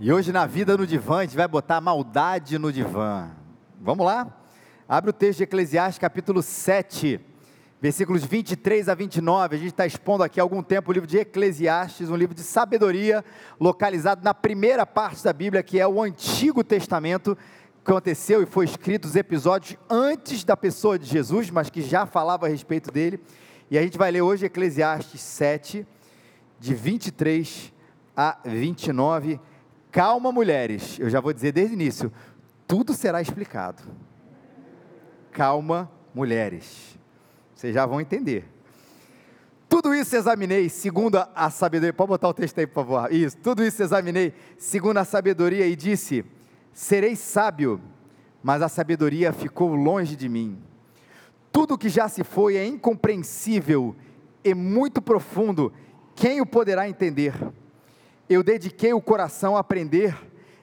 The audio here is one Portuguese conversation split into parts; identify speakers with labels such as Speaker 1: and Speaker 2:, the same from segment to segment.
Speaker 1: E hoje na vida no divã, a gente vai botar maldade no divã. Vamos lá? Abre o texto de Eclesiastes, capítulo 7, versículos 23 a 29. A gente está expondo aqui há algum tempo o livro de Eclesiastes, um livro de sabedoria, localizado na primeira parte da Bíblia, que é o Antigo Testamento, que aconteceu e foi escrito os episódios antes da pessoa de Jesus, mas que já falava a respeito dele. E a gente vai ler hoje Eclesiastes 7, de 23 a 29 Calma, mulheres, eu já vou dizer desde o início: tudo será explicado. Calma, mulheres, vocês já vão entender. Tudo isso examinei segundo a sabedoria. Pode botar o texto aí, por favor. Isso. Tudo isso examinei segundo a sabedoria e disse: Serei sábio, mas a sabedoria ficou longe de mim. Tudo que já se foi é incompreensível e muito profundo. Quem o poderá entender? Eu dediquei o coração a aprender,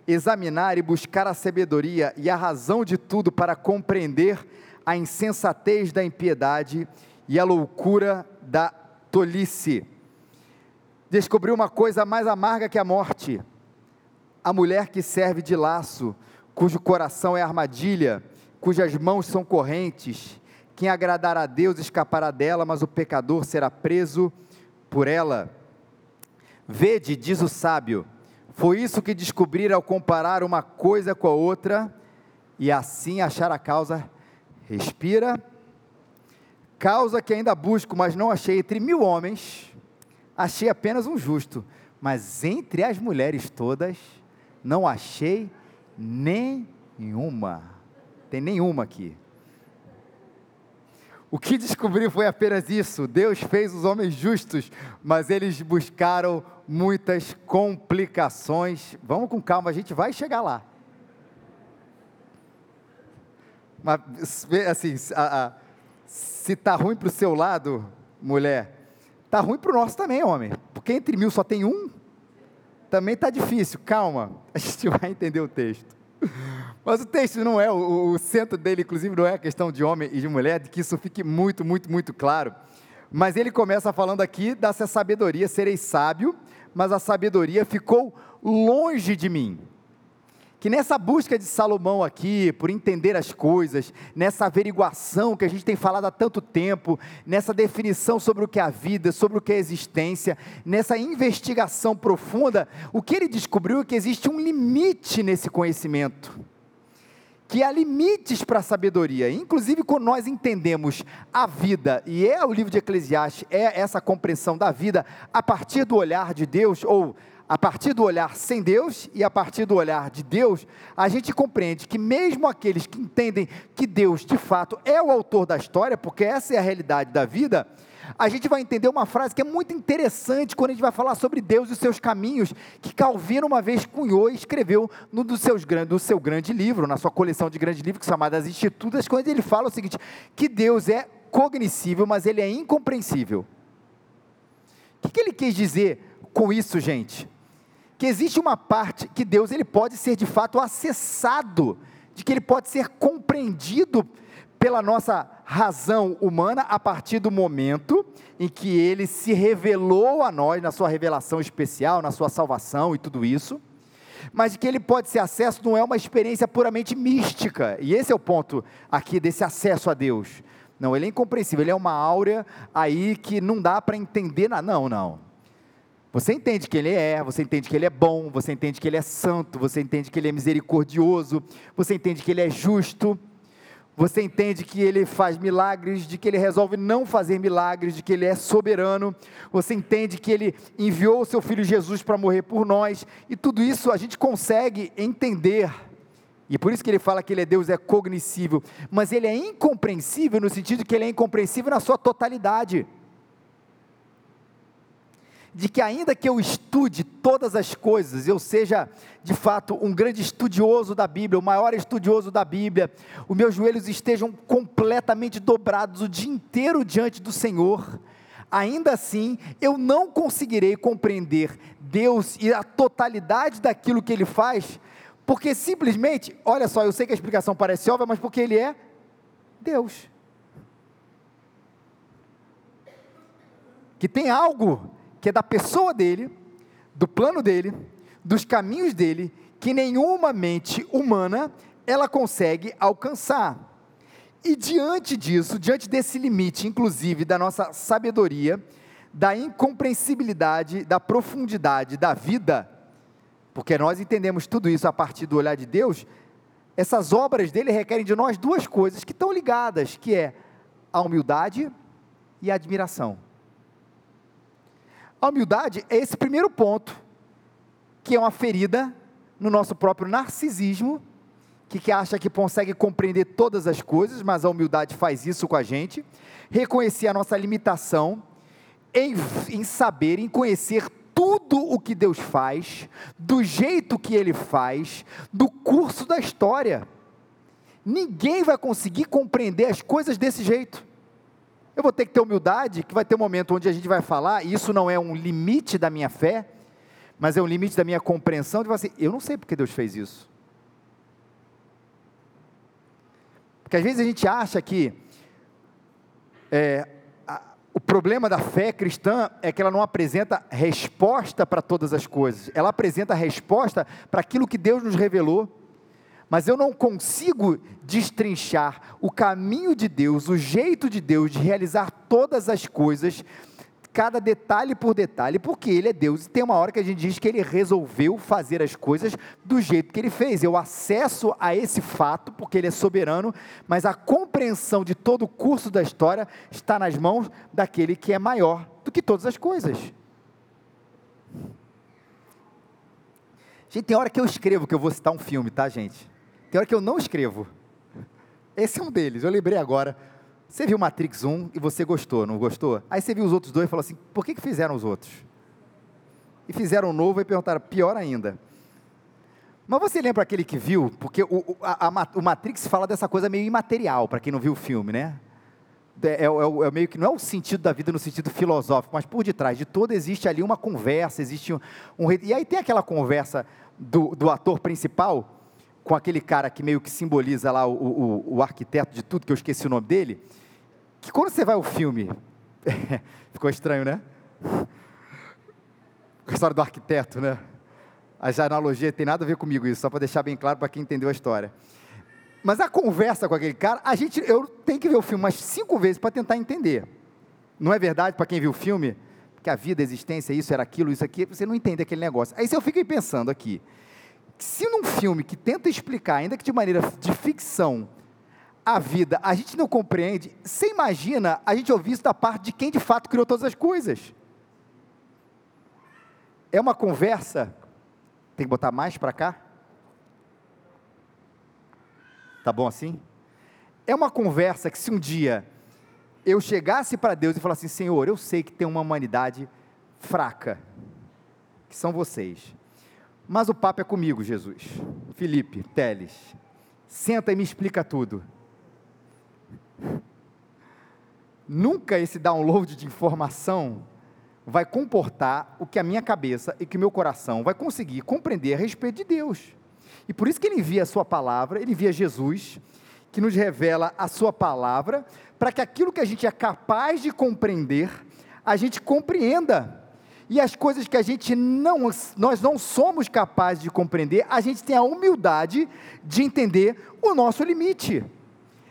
Speaker 1: examinar e buscar a sabedoria e a razão de tudo para compreender a insensatez da impiedade e a loucura da tolice. Descobri uma coisa mais amarga que a morte: a mulher que serve de laço, cujo coração é armadilha, cujas mãos são correntes. Quem agradar a Deus escapará dela, mas o pecador será preso por ela. Vede, diz o sábio, foi isso que descobrir ao comparar uma coisa com a outra e assim achar a causa. Respira. Causa que ainda busco, mas não achei entre mil homens, achei apenas um justo, mas entre as mulheres todas, não achei nenhuma. Tem nenhuma aqui. O que descobri foi apenas isso: Deus fez os homens justos, mas eles buscaram muitas complicações. Vamos com calma, a gente vai chegar lá. Mas, assim, a, a, se está ruim para o seu lado, mulher, está ruim para o nosso também, homem. Porque entre mil só tem um, também está difícil. Calma, a gente vai entender o texto. Mas o texto não é, o, o centro dele, inclusive, não é a questão de homem e de mulher, de que isso fique muito, muito, muito claro. Mas ele começa falando aqui dessa sabedoria, serei sábio, mas a sabedoria ficou longe de mim. Que nessa busca de Salomão aqui, por entender as coisas, nessa averiguação que a gente tem falado há tanto tempo, nessa definição sobre o que é a vida, sobre o que é a existência, nessa investigação profunda, o que ele descobriu é que existe um limite nesse conhecimento que há limites para a sabedoria. Inclusive, quando nós entendemos a vida, e é o livro de Eclesiastes, é essa compreensão da vida a partir do olhar de Deus, ou a partir do olhar sem Deus e a partir do olhar de Deus, a gente compreende que mesmo aqueles que entendem que Deus de fato é o autor da história, porque essa é a realidade da vida, a gente vai entender uma frase que é muito interessante quando a gente vai falar sobre Deus e os seus caminhos, que Calvino uma vez cunhou e escreveu no do, seus, do seu grande livro, na sua coleção de grandes livros, chamada As Institutas, quando ele fala o seguinte: que Deus é cognoscível, mas ele é incompreensível. O que, que ele quis dizer com isso, gente? Que existe uma parte que Deus ele pode ser de fato acessado, de que ele pode ser compreendido pela nossa razão humana a partir do momento em que ele se revelou a nós, na sua revelação especial, na sua salvação e tudo isso, mas de que ele pode ser acesso não é uma experiência puramente mística, e esse é o ponto aqui desse acesso a Deus. Não, ele é incompreensível, ele é uma áurea aí que não dá para entender nada. Não, não. Você entende que ele é, você entende que ele é bom, você entende que ele é santo, você entende que ele é misericordioso, você entende que ele é justo você entende que ele faz milagres, de que ele resolve não fazer milagres, de que ele é soberano. Você entende que ele enviou o seu filho Jesus para morrer por nós. E tudo isso a gente consegue entender. E por isso que ele fala que ele é Deus, é cognoscível. Mas ele é incompreensível no sentido que ele é incompreensível na sua totalidade de que, ainda que eu estude todas as coisas, eu seja de fato um grande estudioso da Bíblia, o maior estudioso da Bíblia, os meus joelhos estejam completamente dobrados o dia inteiro diante do Senhor, ainda assim eu não conseguirei compreender Deus e a totalidade daquilo que Ele faz, porque simplesmente, olha só, eu sei que a explicação parece óbvia, mas porque Ele é Deus. Que tem algo que é da pessoa dele, do plano dele, dos caminhos dele que nenhuma mente humana ela consegue alcançar. E diante disso, diante desse limite, inclusive da nossa sabedoria, da incompreensibilidade, da profundidade da vida, porque nós entendemos tudo isso a partir do olhar de Deus, essas obras dele requerem de nós duas coisas que estão ligadas, que é a humildade e a admiração. A humildade é esse primeiro ponto, que é uma ferida no nosso próprio narcisismo, que, que acha que consegue compreender todas as coisas, mas a humildade faz isso com a gente. Reconhecer a nossa limitação em, em saber, em conhecer tudo o que Deus faz, do jeito que Ele faz, do curso da história. Ninguém vai conseguir compreender as coisas desse jeito. Eu vou ter que ter humildade, que vai ter um momento onde a gente vai falar, e isso não é um limite da minha fé, mas é um limite da minha compreensão, de falar assim, eu não sei porque Deus fez isso. Porque às vezes a gente acha que é, a, o problema da fé cristã é que ela não apresenta resposta para todas as coisas, ela apresenta resposta para aquilo que Deus nos revelou. Mas eu não consigo destrinchar o caminho de Deus, o jeito de Deus de realizar todas as coisas cada detalhe por detalhe, porque Ele é Deus e tem uma hora que a gente diz que Ele resolveu fazer as coisas do jeito que Ele fez. Eu acesso a esse fato, porque Ele é soberano, mas a compreensão de todo o curso da história está nas mãos daquele que é maior do que todas as coisas. Gente, tem hora que eu escrevo que eu vou citar um filme, tá, gente? Tem hora que eu não escrevo. Esse é um deles, eu lembrei agora. Você viu Matrix 1 e você gostou, não gostou? Aí você viu os outros dois e falou assim: por que, que fizeram os outros? E fizeram um novo e perguntaram: pior ainda. Mas você lembra aquele que viu? Porque o, a, a, o Matrix fala dessa coisa meio imaterial, para quem não viu o filme, né? É, é, é, é, meio que não é o sentido da vida no sentido filosófico, mas por detrás de tudo existe ali uma conversa, existe um, um e aí tem aquela conversa do, do ator principal com aquele cara que meio que simboliza lá o, o, o, arquiteto de tudo, que eu esqueci o nome dele, que quando você vai ao filme, ficou estranho, né? A história do arquiteto, né? A analogia tem nada a ver comigo isso, só para deixar bem claro para quem entendeu a história. Mas a conversa com aquele cara, a gente, eu tenho que ver o filme umas cinco vezes para tentar entender. Não é verdade para quem viu o filme? Que a vida, a existência, isso era aquilo, isso aqui, você não entende aquele negócio. Aí se eu fiquei pensando aqui, se num filme que tenta explicar, ainda que de maneira de ficção, a vida, a gente não compreende, você imagina a gente ouvir isso da parte de quem de fato criou todas as coisas. É uma conversa, tem que botar mais para cá? Tá bom assim? É uma conversa que se um dia eu chegasse para Deus e falasse assim, Senhor, eu sei que tem uma humanidade fraca, que são vocês. Mas o papo é comigo, Jesus. Felipe, Teles, senta e me explica tudo. Nunca esse download de informação vai comportar o que a minha cabeça e que o meu coração vai conseguir compreender a respeito de Deus. E por isso que ele envia a sua palavra, ele envia Jesus, que nos revela a sua palavra, para que aquilo que a gente é capaz de compreender, a gente compreenda e as coisas que a gente não, nós não somos capazes de compreender, a gente tem a humildade de entender o nosso limite.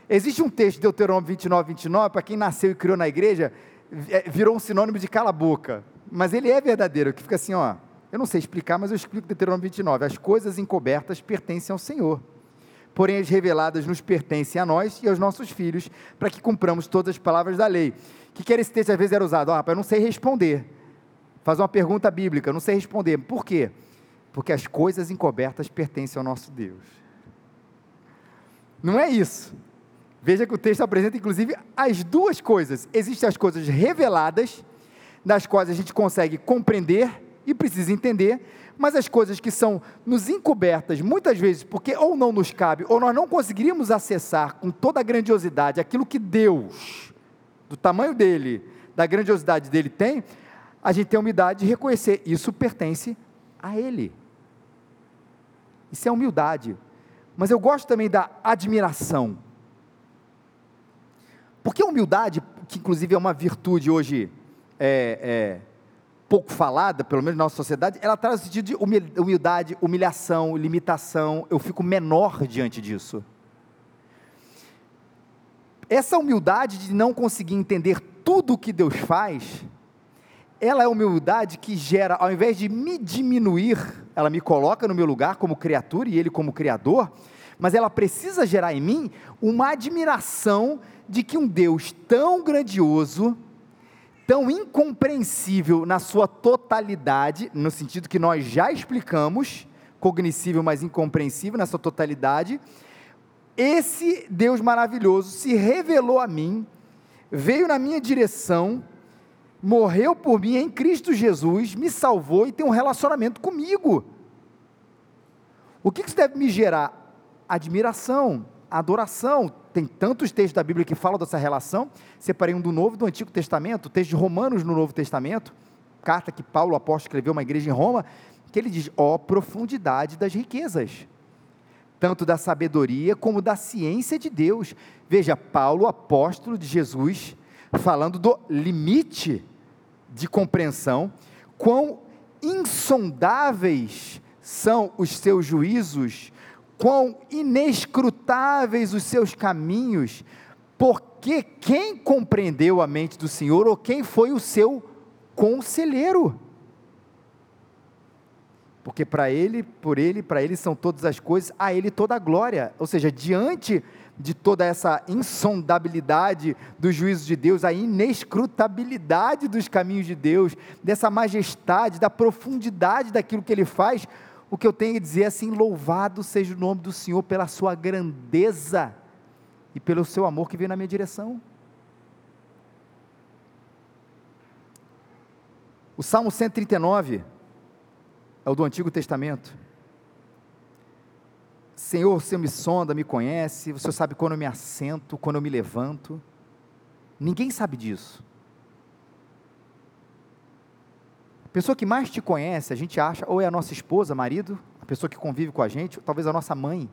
Speaker 1: Existe um texto de Deuteronômio 29, 29, para quem nasceu e criou na igreja, é, virou um sinônimo de cala boca, mas ele é verdadeiro, que fica assim, ó, eu não sei explicar, mas eu explico Deuteronômio 29, as coisas encobertas pertencem ao Senhor, porém as reveladas nos pertencem a nós e aos nossos filhos, para que cumpramos todas as palavras da lei. O que quer esse texto às vezes era usado? Ó, rapaz, eu não sei responder, faz uma pergunta bíblica, não sei responder. Por quê? Porque as coisas encobertas pertencem ao nosso Deus. Não é isso. Veja que o texto apresenta, inclusive, as duas coisas. Existem as coisas reveladas, das quais a gente consegue compreender e precisa entender, mas as coisas que são nos encobertas, muitas vezes, porque ou não nos cabe, ou nós não conseguiríamos acessar com toda a grandiosidade aquilo que Deus, do tamanho dele, da grandiosidade dele tem, a gente tem a humildade de reconhecer, isso pertence a Ele. Isso é humildade. Mas eu gosto também da admiração. Porque a humildade, que inclusive é uma virtude hoje é, é, pouco falada, pelo menos na nossa sociedade, ela traz o sentido de humildade, humilhação, limitação. Eu fico menor diante disso. Essa humildade de não conseguir entender tudo o que Deus faz, ela é humildade que gera, ao invés de me diminuir, ela me coloca no meu lugar como criatura e Ele como Criador, mas ela precisa gerar em mim uma admiração de que um Deus tão grandioso, tão incompreensível na sua totalidade, no sentido que nós já explicamos, cognoscível, mas incompreensível na sua totalidade, esse Deus maravilhoso se revelou a mim, veio na minha direção, morreu por mim em Cristo Jesus, me salvou e tem um relacionamento comigo. O que isso deve me gerar? Admiração, adoração. Tem tantos textos da Bíblia que falam dessa relação. Separei um do Novo e do Antigo Testamento, texto de Romanos no Novo Testamento, carta que Paulo, apóstolo, escreveu a uma igreja em Roma, que ele diz: ó, oh, profundidade das riquezas tanto da sabedoria como da ciência de Deus. Veja, Paulo, apóstolo de Jesus, falando do limite de compreensão, quão insondáveis são os seus juízos, quão inescrutáveis os seus caminhos, porque quem compreendeu a mente do Senhor ou quem foi o seu conselheiro? Porque para ele, por ele, para ele são todas as coisas, a ele toda a glória. Ou seja, diante de toda essa insondabilidade dos juízos de Deus, a inescrutabilidade dos caminhos de Deus, dessa majestade, da profundidade daquilo que ele faz, o que eu tenho a dizer é assim: louvado seja o nome do Senhor pela sua grandeza e pelo seu amor que veio na minha direção. O Salmo 139 é o do Antigo Testamento. Senhor, você me sonda, me conhece, você sabe quando eu me assento, quando eu me levanto. Ninguém sabe disso. A pessoa que mais te conhece, a gente acha, ou é a nossa esposa, marido, a pessoa que convive com a gente, ou talvez a nossa mãe,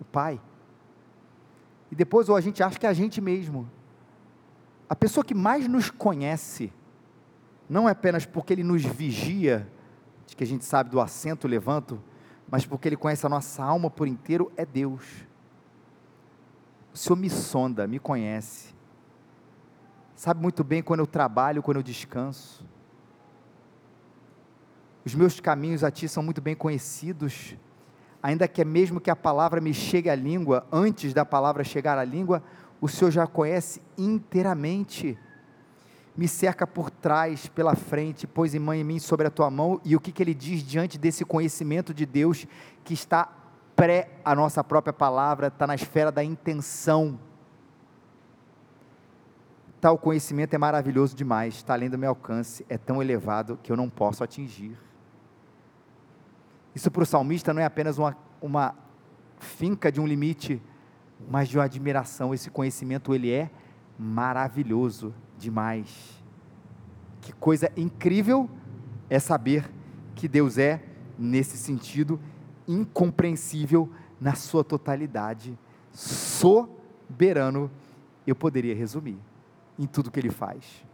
Speaker 1: o pai. E depois, ou a gente acha que é a gente mesmo. A pessoa que mais nos conhece, não é apenas porque ele nos vigia, de que a gente sabe do assento levanto, mas porque Ele conhece a nossa alma por inteiro, é Deus. O Senhor me sonda, me conhece, sabe muito bem quando eu trabalho, quando eu descanso. Os meus caminhos a Ti são muito bem conhecidos, ainda que é mesmo que a palavra me chegue à língua, antes da palavra chegar à língua, o Senhor já conhece inteiramente me cerca por trás, pela frente, pôs em mãe em mim sobre a tua mão, e o que, que ele diz diante desse conhecimento de Deus que está pré a nossa própria palavra, está na esfera da intenção. Tal conhecimento é maravilhoso demais, está além do meu alcance, é tão elevado que eu não posso atingir. Isso para o salmista não é apenas uma, uma finca de um limite, mas de uma admiração. Esse conhecimento ele é maravilhoso demais. Que coisa incrível é saber que Deus é, nesse sentido, incompreensível na sua totalidade, soberano, eu poderia resumir em tudo que ele faz.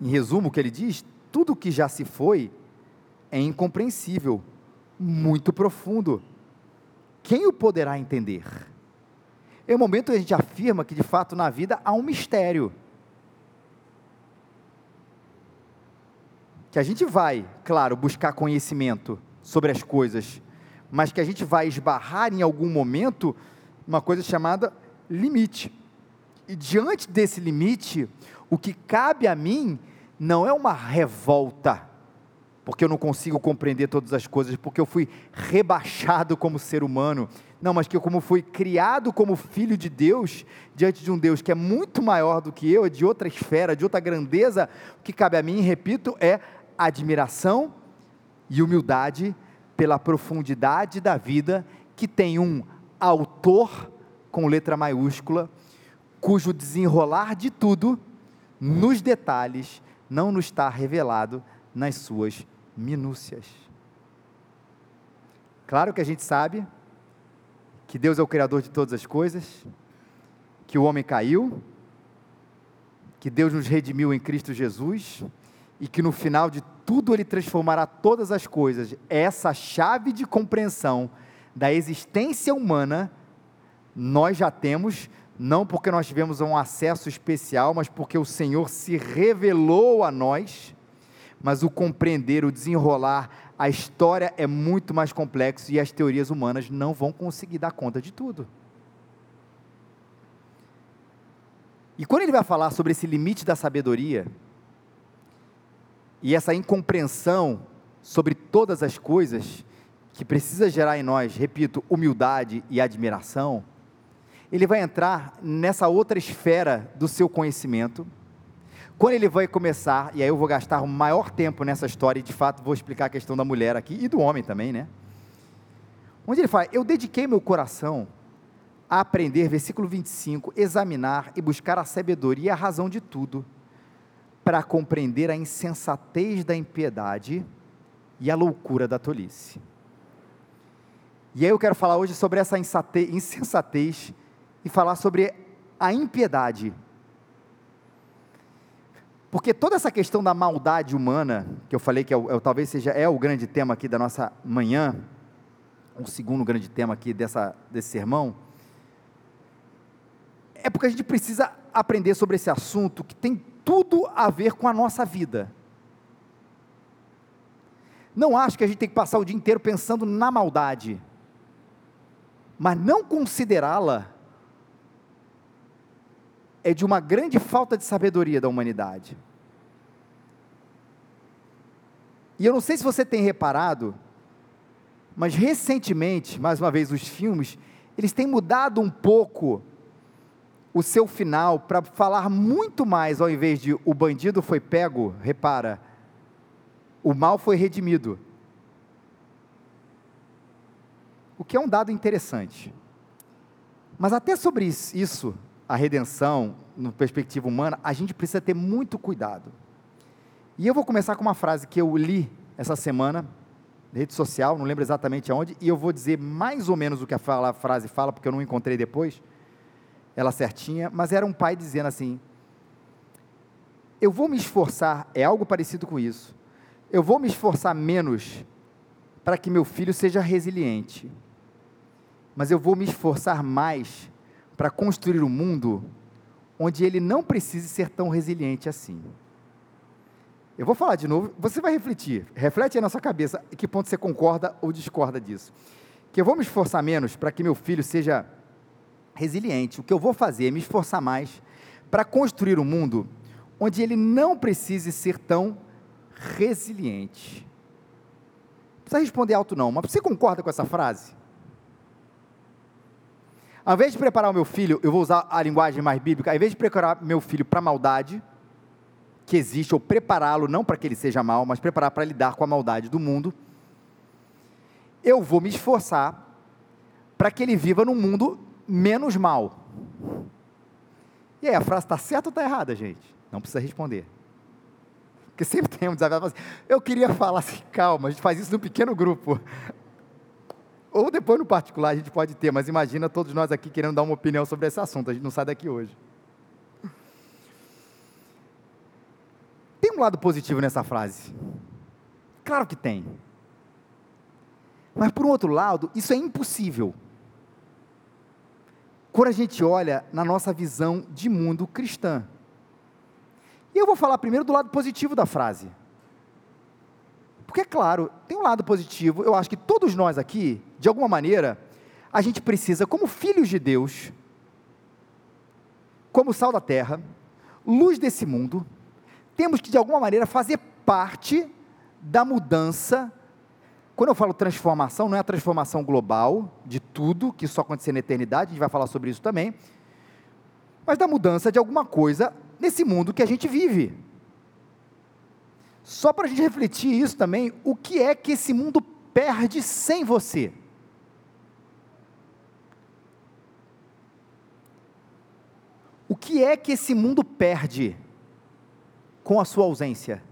Speaker 1: Em resumo, o que ele diz: tudo que já se foi é incompreensível, muito profundo. Quem o poderá entender? É o momento que a gente afirma que de fato na vida há um mistério. Que a gente vai, claro, buscar conhecimento sobre as coisas, mas que a gente vai esbarrar em algum momento uma coisa chamada limite. E diante desse limite, o que cabe a mim não é uma revolta, porque eu não consigo compreender todas as coisas, porque eu fui rebaixado como ser humano, não, mas que eu, como fui criado como filho de Deus, diante de um Deus que é muito maior do que eu, é de outra esfera, de outra grandeza, o que cabe a mim, repito, é admiração e humildade pela profundidade da vida que tem um autor com letra maiúscula, cujo desenrolar de tudo, nos detalhes, não nos está revelado nas suas minúcias. Claro que a gente sabe que Deus é o Criador de todas as coisas, que o homem caiu, que Deus nos redimiu em Cristo Jesus e que no final de tudo Ele transformará todas as coisas. Essa chave de compreensão da existência humana nós já temos, não porque nós tivemos um acesso especial, mas porque o Senhor se revelou a nós. Mas o compreender, o desenrolar, a história é muito mais complexo e as teorias humanas não vão conseguir dar conta de tudo. E quando ele vai falar sobre esse limite da sabedoria, e essa incompreensão sobre todas as coisas, que precisa gerar em nós, repito, humildade e admiração, ele vai entrar nessa outra esfera do seu conhecimento. Quando ele vai começar, e aí eu vou gastar o maior tempo nessa história, e de fato vou explicar a questão da mulher aqui e do homem também, né? Onde ele fala: Eu dediquei meu coração a aprender, versículo 25, examinar e buscar a sabedoria e a razão de tudo, para compreender a insensatez da impiedade e a loucura da tolice. E aí eu quero falar hoje sobre essa insensatez e falar sobre a impiedade. Porque toda essa questão da maldade humana, que eu falei que é, é, talvez seja é o grande tema aqui da nossa manhã, o segundo grande tema aqui dessa, desse sermão, é porque a gente precisa aprender sobre esse assunto que tem tudo a ver com a nossa vida. Não acho que a gente tem que passar o dia inteiro pensando na maldade, mas não considerá-la é de uma grande falta de sabedoria da humanidade. E eu não sei se você tem reparado, mas recentemente, mais uma vez, os filmes, eles têm mudado um pouco o seu final para falar muito mais, ao invés de o bandido foi pego, repara, o mal foi redimido. O que é um dado interessante. Mas até sobre isso, a redenção, no perspectiva humana, a gente precisa ter muito cuidado. E eu vou começar com uma frase que eu li essa semana, rede social, não lembro exatamente aonde, e eu vou dizer mais ou menos o que a, fala, a frase fala, porque eu não encontrei depois ela certinha, mas era um pai dizendo assim: Eu vou me esforçar, é algo parecido com isso. Eu vou me esforçar menos para que meu filho seja resiliente, mas eu vou me esforçar mais para construir um mundo onde ele não precise ser tão resiliente assim. Eu vou falar de novo, você vai refletir, reflete aí na sua cabeça que ponto você concorda ou discorda disso. Que eu vou me esforçar menos para que meu filho seja resiliente. O que eu vou fazer é me esforçar mais para construir um mundo onde ele não precise ser tão resiliente. Não precisa responder alto não, mas você concorda com essa frase? Ao invés de preparar o meu filho, eu vou usar a linguagem mais bíblica, ao invés de preparar meu filho para a maldade, que existe, ou prepará-lo não para que ele seja mal, mas preparar para lidar com a maldade do mundo, eu vou me esforçar para que ele viva num mundo menos mal. E aí, a frase está certa ou está errada, gente? Não precisa responder. Porque sempre tem um desafio. Assim, eu queria falar assim, calma, a gente faz isso num pequeno grupo. Ou depois no particular a gente pode ter, mas imagina todos nós aqui querendo dar uma opinião sobre esse assunto, a gente não sai daqui hoje. Tem um lado positivo nessa frase? Claro que tem. Mas por um outro lado, isso é impossível quando a gente olha na nossa visão de mundo cristã. E eu vou falar primeiro do lado positivo da frase. Porque, é claro, tem um lado positivo, eu acho que todos nós aqui, de alguma maneira, a gente precisa, como filhos de Deus, como sal da terra, luz desse mundo, temos que, de alguma maneira, fazer parte da mudança quando eu falo transformação, não é a transformação global de tudo, que só acontecer na eternidade, a gente vai falar sobre isso também, mas da mudança de alguma coisa nesse mundo que a gente vive. Só para a gente refletir isso também, o que é que esse mundo perde sem você? O que é que esse mundo perde com a sua ausência?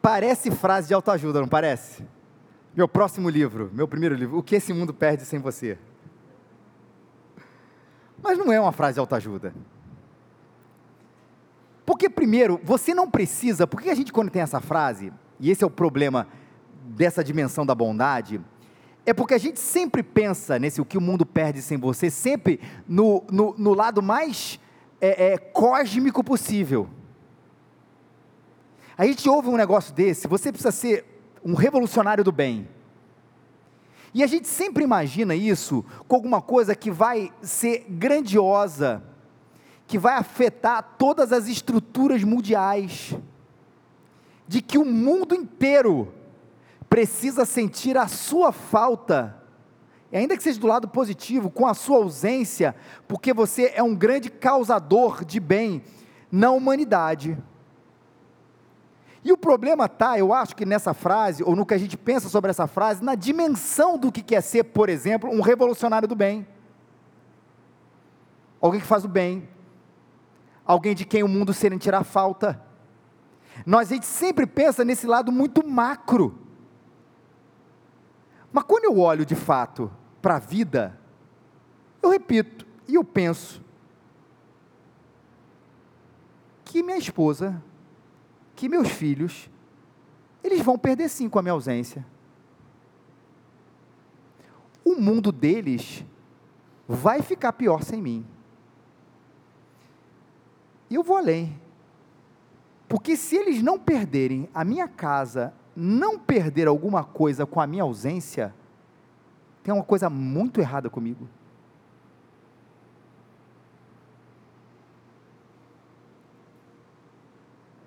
Speaker 1: Parece frase de autoajuda, não parece? Meu próximo livro, meu primeiro livro, O que esse mundo perde sem você? Mas não é uma frase de autoajuda. Porque, primeiro, você não precisa, porque a gente, quando tem essa frase, e esse é o problema dessa dimensão da bondade, é porque a gente sempre pensa nesse o que o mundo perde sem você, sempre no, no, no lado mais é, é, cósmico possível. A gente ouve um negócio desse, você precisa ser um revolucionário do bem. E a gente sempre imagina isso com alguma coisa que vai ser grandiosa, que vai afetar todas as estruturas mundiais, de que o mundo inteiro precisa sentir a sua falta, ainda que seja do lado positivo, com a sua ausência, porque você é um grande causador de bem na humanidade. E o problema está, eu acho que nessa frase, ou no que a gente pensa sobre essa frase, na dimensão do que quer ser, por exemplo, um revolucionário do bem. Alguém que faz o bem. Alguém de quem o mundo sentirá falta. Nós a gente sempre pensa nesse lado muito macro. Mas quando eu olho de fato para a vida, eu repito e eu penso que minha esposa, que meus filhos, eles vão perder sim com a minha ausência. O mundo deles vai ficar pior sem mim. E eu vou além. Porque se eles não perderem a minha casa não perder alguma coisa com a minha ausência, tem uma coisa muito errada comigo.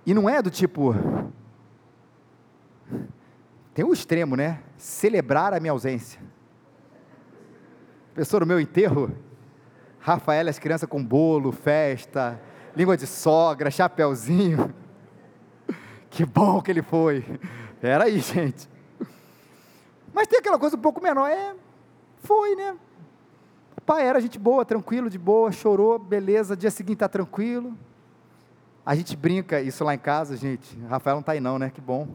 Speaker 1: E não é do tipo. Tem um extremo, né? Celebrar a minha ausência. Pessoa no meu enterro, Rafael, as crianças com bolo, festa, língua de sogra, chapéuzinho. Que bom que ele foi. Era aí, gente. Mas tem aquela coisa um pouco menor. É, foi, né? O pai era gente boa, tranquilo, de boa, chorou, beleza, dia seguinte está tranquilo. A gente brinca isso lá em casa, gente. Rafael não está aí não, né? Que bom.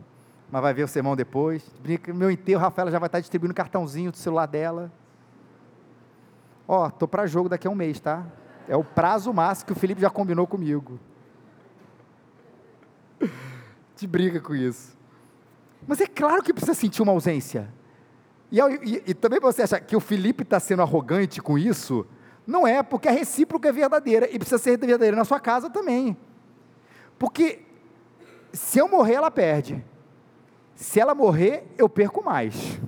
Speaker 1: Mas vai ver o sermão depois. Brinca, meu enterro, Rafael já vai estar tá distribuindo cartãozinho do celular dela. Ó, tô para jogo daqui a um mês, tá? É o prazo máximo que o Felipe já combinou comigo. Te briga com isso. Mas é claro que precisa sentir uma ausência. E, e, e também você acha que o Felipe está sendo arrogante com isso? Não é, porque a recíproca é verdadeira e precisa ser verdadeira na sua casa também. Porque se eu morrer, ela perde. Se ela morrer, eu perco mais.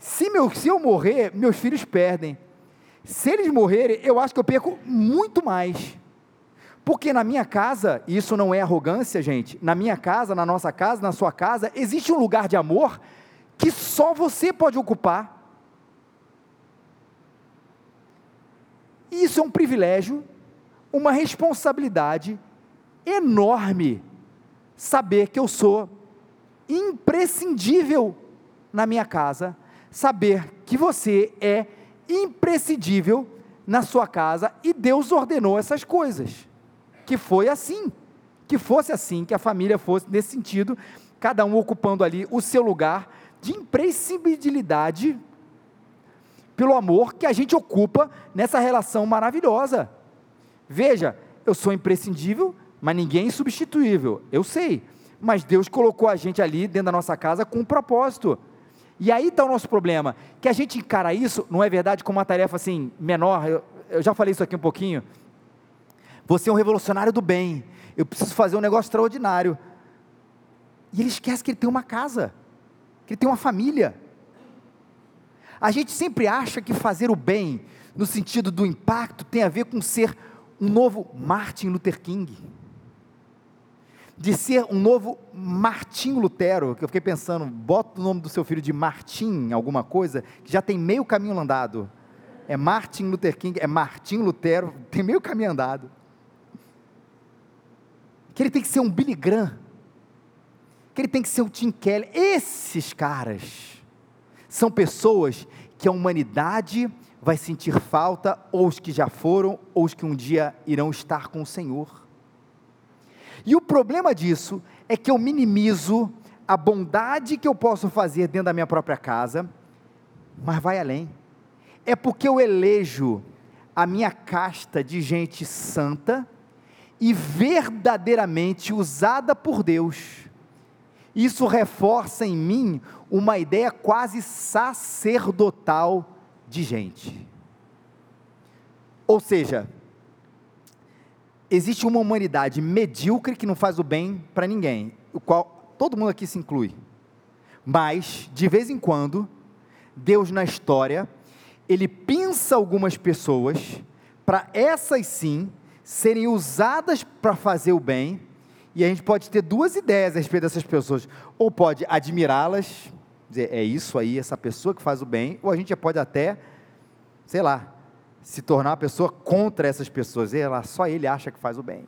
Speaker 1: Se, meu, se eu morrer, meus filhos perdem. Se eles morrerem, eu acho que eu perco muito mais. Porque na minha casa, e isso não é arrogância, gente, na minha casa, na nossa casa, na sua casa, existe um lugar de amor que só você pode ocupar. E isso é um privilégio, uma responsabilidade enorme, saber que eu sou imprescindível na minha casa, saber que você é imprescindível na sua casa e Deus ordenou essas coisas que foi assim, que fosse assim, que a família fosse nesse sentido, cada um ocupando ali o seu lugar de imprescindibilidade pelo amor que a gente ocupa nessa relação maravilhosa. Veja, eu sou imprescindível, mas ninguém é insubstituível, eu sei, mas Deus colocou a gente ali dentro da nossa casa com um propósito. E aí está o nosso problema, que a gente encara isso, não é verdade, como uma tarefa assim, menor, eu, eu já falei isso aqui um pouquinho, você é um revolucionário do bem. Eu preciso fazer um negócio extraordinário. E ele esquece que ele tem uma casa, que ele tem uma família. A gente sempre acha que fazer o bem, no sentido do impacto, tem a ver com ser um novo Martin Luther King. De ser um novo Martim Lutero, que eu fiquei pensando, bota o nome do seu filho de Martim, alguma coisa, que já tem meio caminho andado. É Martin Luther King, é Martim Lutero, tem meio caminho andado que ele tem que ser um Billy Graham, que ele tem que ser um Tim Keller. Esses caras são pessoas que a humanidade vai sentir falta, ou os que já foram, ou os que um dia irão estar com o Senhor. E o problema disso é que eu minimizo a bondade que eu posso fazer dentro da minha própria casa, mas vai além. é porque eu elejo a minha casta de gente santa e verdadeiramente usada por Deus. Isso reforça em mim uma ideia quase sacerdotal de gente. Ou seja, existe uma humanidade medíocre que não faz o bem para ninguém, o qual todo mundo aqui se inclui. Mas, de vez em quando, Deus na história, ele pinça algumas pessoas para essas sim serem usadas para fazer o bem, e a gente pode ter duas ideias a respeito dessas pessoas, ou pode admirá-las, dizer, é isso aí, essa pessoa que faz o bem, ou a gente pode até, sei lá, se tornar uma pessoa contra essas pessoas, ela, só ele acha que faz o bem.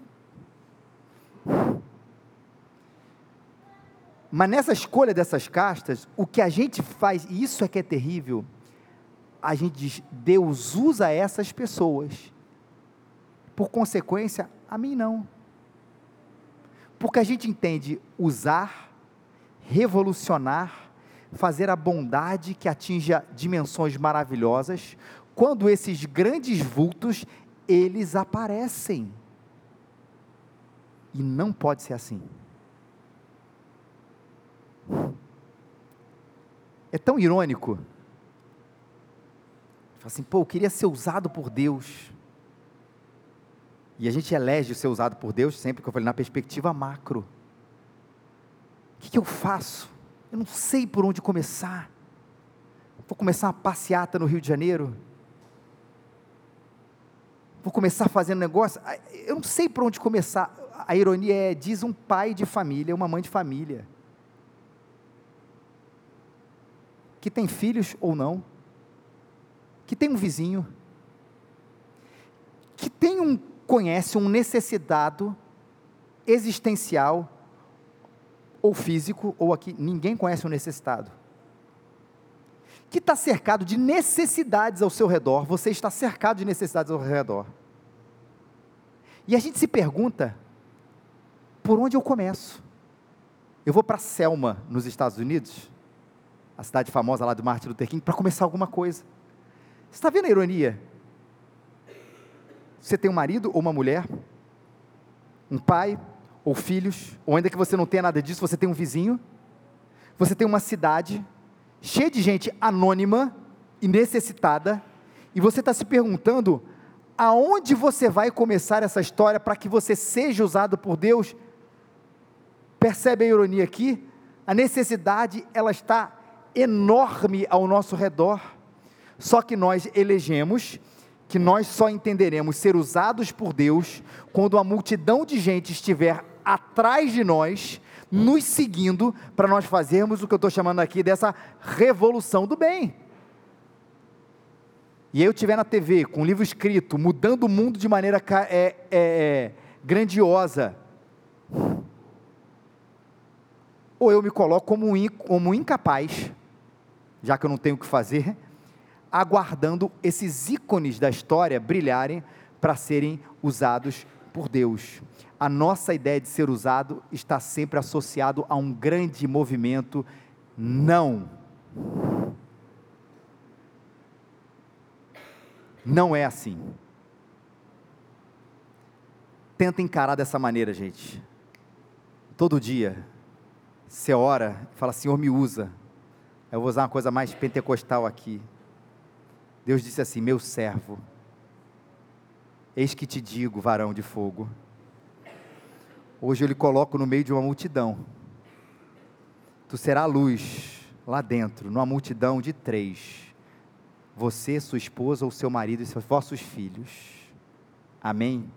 Speaker 1: Mas nessa escolha dessas castas, o que a gente faz, e isso é que é terrível, a gente diz, Deus usa essas pessoas. Por consequência, a mim não. Porque a gente entende usar, revolucionar, fazer a bondade que atinja dimensões maravilhosas, quando esses grandes vultos, eles aparecem. E não pode ser assim. É tão irônico. Fala assim, pô, eu queria ser usado por Deus. E a gente elege ser usado por Deus sempre que eu falei na perspectiva macro. O que, que eu faço? Eu não sei por onde começar. Vou começar uma passeata no Rio de Janeiro? Vou começar fazendo negócio? Eu não sei por onde começar. A ironia é, diz um pai de família, uma mãe de família. que tem filhos ou não, que tem um vizinho, que tem um, conhece um necessitado existencial ou físico, ou aqui, ninguém conhece um necessitado, que está cercado de necessidades ao seu redor, você está cercado de necessidades ao redor. E a gente se pergunta, por onde eu começo? Eu vou para Selma, nos Estados Unidos, a cidade famosa lá do Martin Luther King, para começar alguma coisa. Você está vendo a ironia? Você tem um marido ou uma mulher, um pai ou filhos, ou ainda que você não tenha nada disso, você tem um vizinho, você tem uma cidade cheia de gente anônima e necessitada, e você está se perguntando aonde você vai começar essa história para que você seja usado por Deus. Percebe a ironia aqui? A necessidade, ela está enorme ao nosso redor. Só que nós elegemos que nós só entenderemos ser usados por Deus quando uma multidão de gente estiver atrás de nós, nos seguindo, para nós fazermos o que eu estou chamando aqui dessa revolução do bem. E eu estiver na TV com um livro escrito, mudando o mundo de maneira é, é, é, grandiosa, ou eu me coloco como, como incapaz já que eu não tenho o que fazer, aguardando esses ícones da história brilharem para serem usados por Deus. A nossa ideia de ser usado está sempre associado a um grande movimento não. Não é assim. Tenta encarar dessa maneira, gente. Todo dia, você ora, fala, Senhor, me usa. Eu vou usar uma coisa mais pentecostal aqui. Deus disse assim: Meu servo, eis que te digo, varão de fogo. Hoje eu lhe coloco no meio de uma multidão. Tu será luz lá dentro, numa multidão de três. Você, sua esposa ou seu marido e seus vossos filhos. Amém?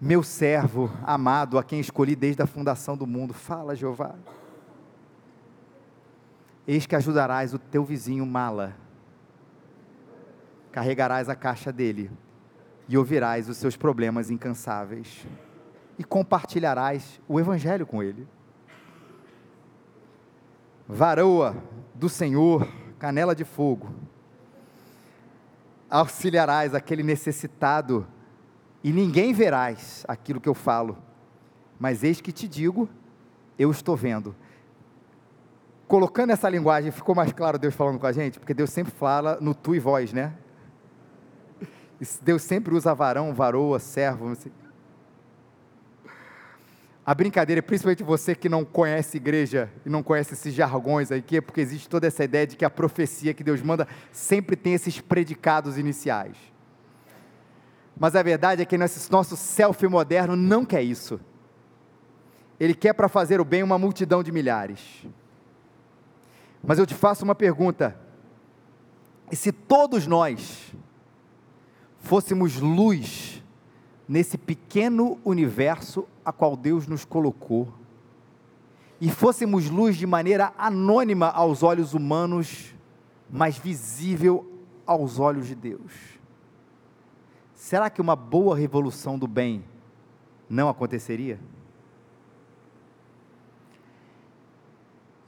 Speaker 1: Meu servo amado, a quem escolhi desde a fundação do mundo. Fala, Jeová. Eis que ajudarás o teu vizinho mala, carregarás a caixa dele e ouvirás os seus problemas incansáveis e compartilharás o evangelho com ele. Varoa do Senhor, canela de fogo, auxiliarás aquele necessitado e ninguém verás aquilo que eu falo, mas eis que te digo, eu estou vendo colocando essa linguagem, ficou mais claro Deus falando com a gente? Porque Deus sempre fala no tu e voz, né? Deus sempre usa varão, varoa, servo. Assim. A brincadeira, principalmente você que não conhece igreja e não conhece esses jargões aqui, é porque existe toda essa ideia de que a profecia que Deus manda sempre tem esses predicados iniciais. Mas a verdade é que nosso selfie moderno não quer isso. Ele quer para fazer o bem uma multidão de milhares. Mas eu te faço uma pergunta: e se todos nós fôssemos luz nesse pequeno universo a qual Deus nos colocou, e fôssemos luz de maneira anônima aos olhos humanos, mas visível aos olhos de Deus? Será que uma boa revolução do bem não aconteceria?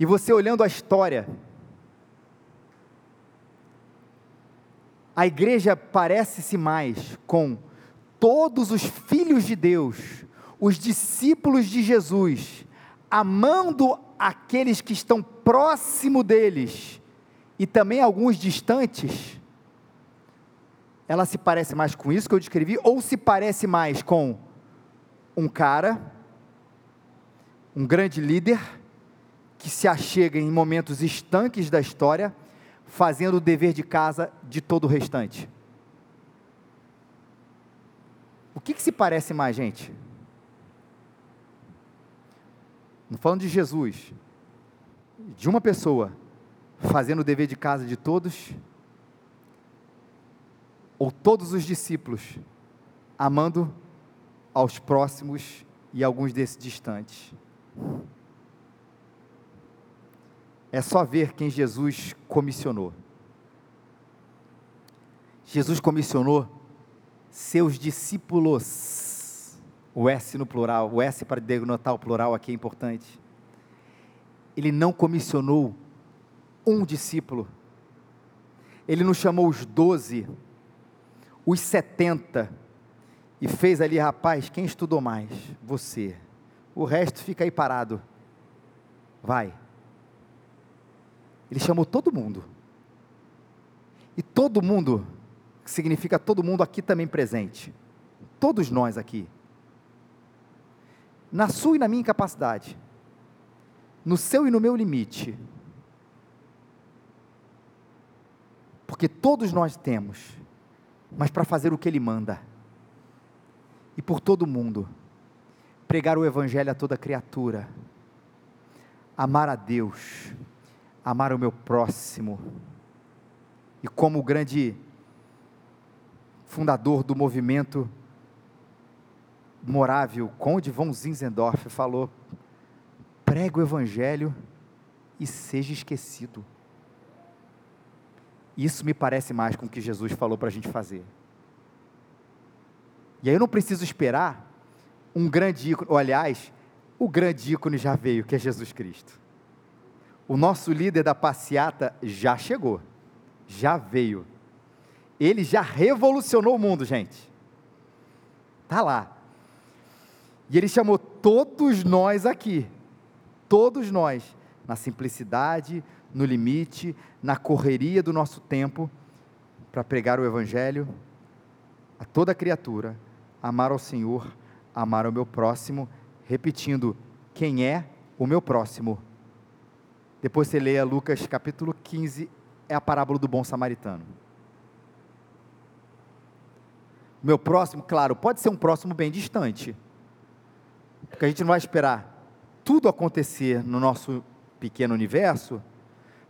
Speaker 1: E você olhando a história, a igreja parece-se mais com todos os filhos de Deus, os discípulos de Jesus, amando aqueles que estão próximo deles e também alguns distantes, ela se parece mais com isso que eu descrevi, ou se parece mais com um cara, um grande líder, que se achega em momentos estanques da história, fazendo o dever de casa de todo o restante. O que, que se parece mais, gente? Não falando de Jesus, de uma pessoa fazendo o dever de casa de todos, ou todos os discípulos amando aos próximos e alguns desses distantes. É só ver quem Jesus comissionou. Jesus comissionou seus discípulos. O S no plural, o S para denotar o plural aqui é importante. Ele não comissionou um discípulo. Ele não chamou os doze, os setenta, e fez ali, rapaz, quem estudou mais? Você. O resto fica aí parado. Vai. Ele chamou todo mundo. E todo mundo, que significa todo mundo aqui também presente. Todos nós aqui. Na sua e na minha incapacidade. No seu e no meu limite. Porque todos nós temos. Mas para fazer o que Ele manda. E por todo mundo. Pregar o Evangelho a toda criatura. Amar a Deus amar o meu próximo. E como o grande fundador do movimento morável, Conde von Zinzendorf, falou: pregue o evangelho e seja esquecido. Isso me parece mais com o que Jesus falou para a gente fazer. E aí eu não preciso esperar um grande ícone, ou aliás, o grande ícone já veio, que é Jesus Cristo. O nosso líder da passeata já chegou, já veio. Ele já revolucionou o mundo, gente. Tá lá. E ele chamou todos nós aqui, todos nós, na simplicidade, no limite, na correria do nosso tempo, para pregar o Evangelho a toda criatura, amar ao Senhor, amar ao meu próximo, repetindo: quem é o meu próximo? Depois você leia Lucas capítulo 15, é a parábola do bom samaritano. Meu próximo, claro, pode ser um próximo bem distante. Porque a gente não vai esperar tudo acontecer no nosso pequeno universo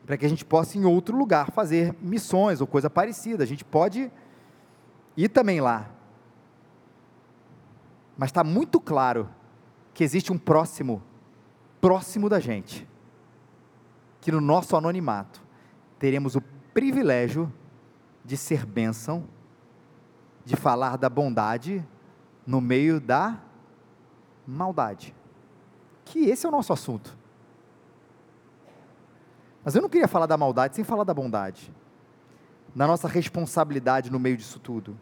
Speaker 1: para que a gente possa em outro lugar fazer missões ou coisa parecida. A gente pode ir também lá. Mas está muito claro que existe um próximo, próximo da gente que no nosso anonimato teremos o privilégio de ser bênção, de falar da bondade no meio da maldade. Que esse é o nosso assunto. Mas eu não queria falar da maldade sem falar da bondade, da nossa responsabilidade no meio disso tudo.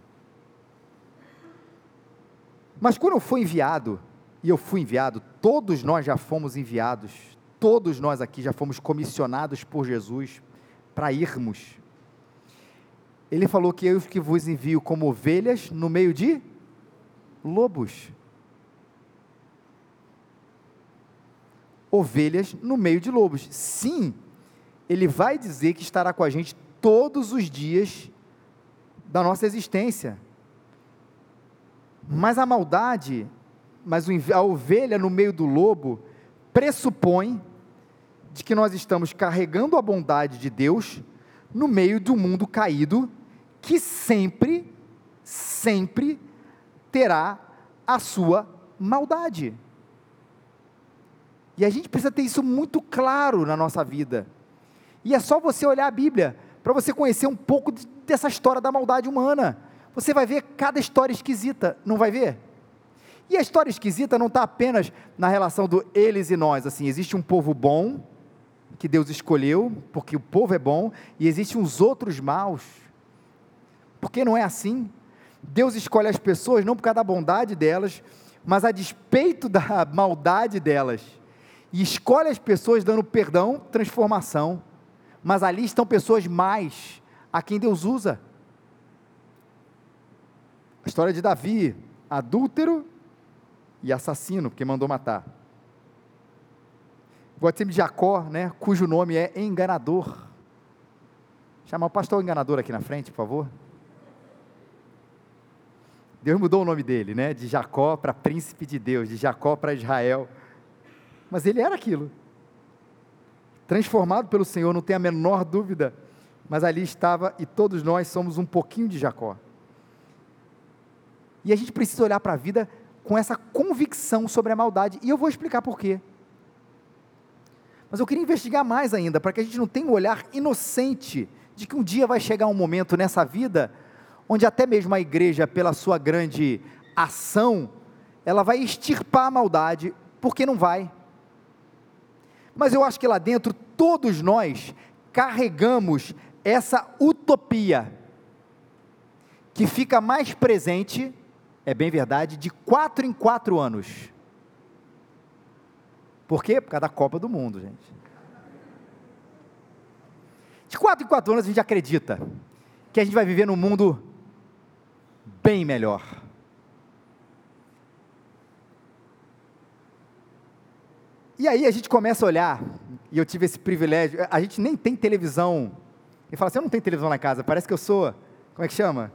Speaker 1: Mas quando eu fui enviado, e eu fui enviado, todos nós já fomos enviados todos nós aqui já fomos comissionados por Jesus para irmos. Ele falou que eu que vos envio como ovelhas no meio de lobos. Ovelhas no meio de lobos. Sim, ele vai dizer que estará com a gente todos os dias da nossa existência. Mas a maldade, mas a ovelha no meio do lobo, pressupõe de que nós estamos carregando a bondade de Deus no meio um mundo caído que sempre, sempre terá a sua maldade. E a gente precisa ter isso muito claro na nossa vida. E é só você olhar a Bíblia para você conhecer um pouco dessa história da maldade humana. Você vai ver cada história esquisita, não vai ver? E a história esquisita não está apenas na relação do eles e nós, assim, existe um povo bom, que Deus escolheu, porque o povo é bom, e existem os outros maus, porque não é assim. Deus escolhe as pessoas não por causa da bondade delas, mas a despeito da maldade delas, e escolhe as pessoas dando perdão, transformação, mas ali estão pessoas mais a quem Deus usa. A história de Davi, adúltero, e assassino, porque mandou matar. Gosto sempre de Jacó, né, cujo nome é enganador. Chamar o pastor enganador aqui na frente, por favor. Deus mudou o nome dele, né, de Jacó para príncipe de Deus, de Jacó para Israel. Mas ele era aquilo. Transformado pelo Senhor, não tem a menor dúvida. Mas ali estava, e todos nós somos um pouquinho de Jacó. E a gente precisa olhar para a vida com essa convicção sobre a maldade. E eu vou explicar por quê. Mas eu queria investigar mais ainda, para que a gente não tenha um olhar inocente de que um dia vai chegar um momento nessa vida onde até mesmo a igreja, pela sua grande ação, ela vai extirpar a maldade, porque não vai. Mas eu acho que lá dentro todos nós carregamos essa utopia que fica mais presente é bem verdade, de quatro em quatro anos. Por quê? Por causa da Copa do Mundo, gente. De quatro em quatro anos a gente acredita que a gente vai viver num mundo bem melhor. E aí a gente começa a olhar, e eu tive esse privilégio, a gente nem tem televisão. E fala assim, eu não tenho televisão na casa, parece que eu sou, como é que chama?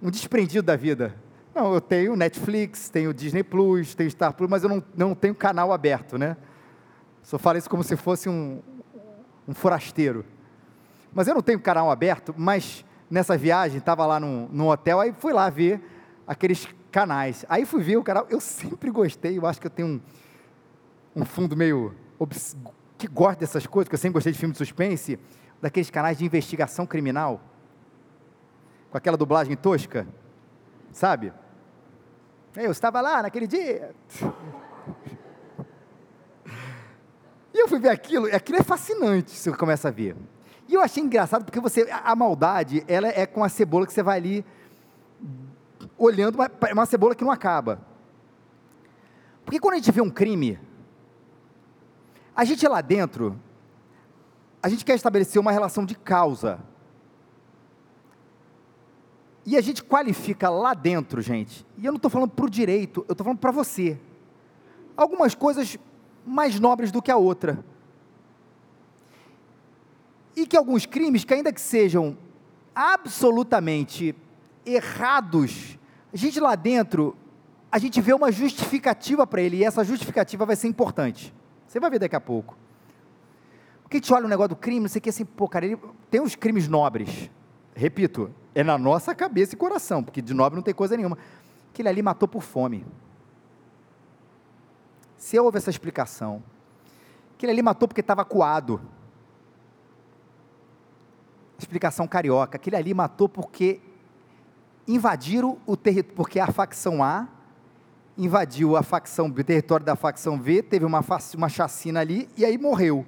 Speaker 1: Um desprendido da vida. Não, eu tenho Netflix, tenho Disney Plus, tenho Star Plus, mas eu não, não tenho canal aberto, né? Só falo isso como se fosse um, um forasteiro. Mas eu não tenho canal aberto, mas nessa viagem, estava lá no, no hotel, aí fui lá ver aqueles canais. Aí fui ver o canal, eu sempre gostei, eu acho que eu tenho um, um fundo meio que gosta dessas coisas, que eu sempre gostei de filme de suspense, daqueles canais de investigação criminal, com aquela dublagem tosca, sabe? Eu estava lá naquele dia. E eu fui ver aquilo, aquilo é fascinante, você começa a ver. E eu achei engraçado porque você, a maldade, ela é com a cebola que você vai ali olhando, uma, uma cebola que não acaba. Porque quando a gente vê um crime, a gente lá dentro, a gente quer estabelecer uma relação de causa. E a gente qualifica lá dentro, gente, e eu não estou falando para o direito, eu estou falando para você. Algumas coisas mais nobres do que a outra. E que alguns crimes, que ainda que sejam absolutamente errados, a gente lá dentro, a gente vê uma justificativa para ele, e essa justificativa vai ser importante. Você vai ver daqui a pouco. Porque a gente olha o negócio do crime, não sei o que, assim, pô, cara, ele tem os crimes nobres. Repito, é na nossa cabeça e coração, porque de nobre não tem coisa nenhuma. Que ele ali matou por fome. Se houve essa explicação, que ele ali matou porque estava coado. Explicação carioca, que ele ali matou porque invadiram o território, porque a facção A invadiu a facção o território da facção V, teve uma, uma chacina ali e aí morreu.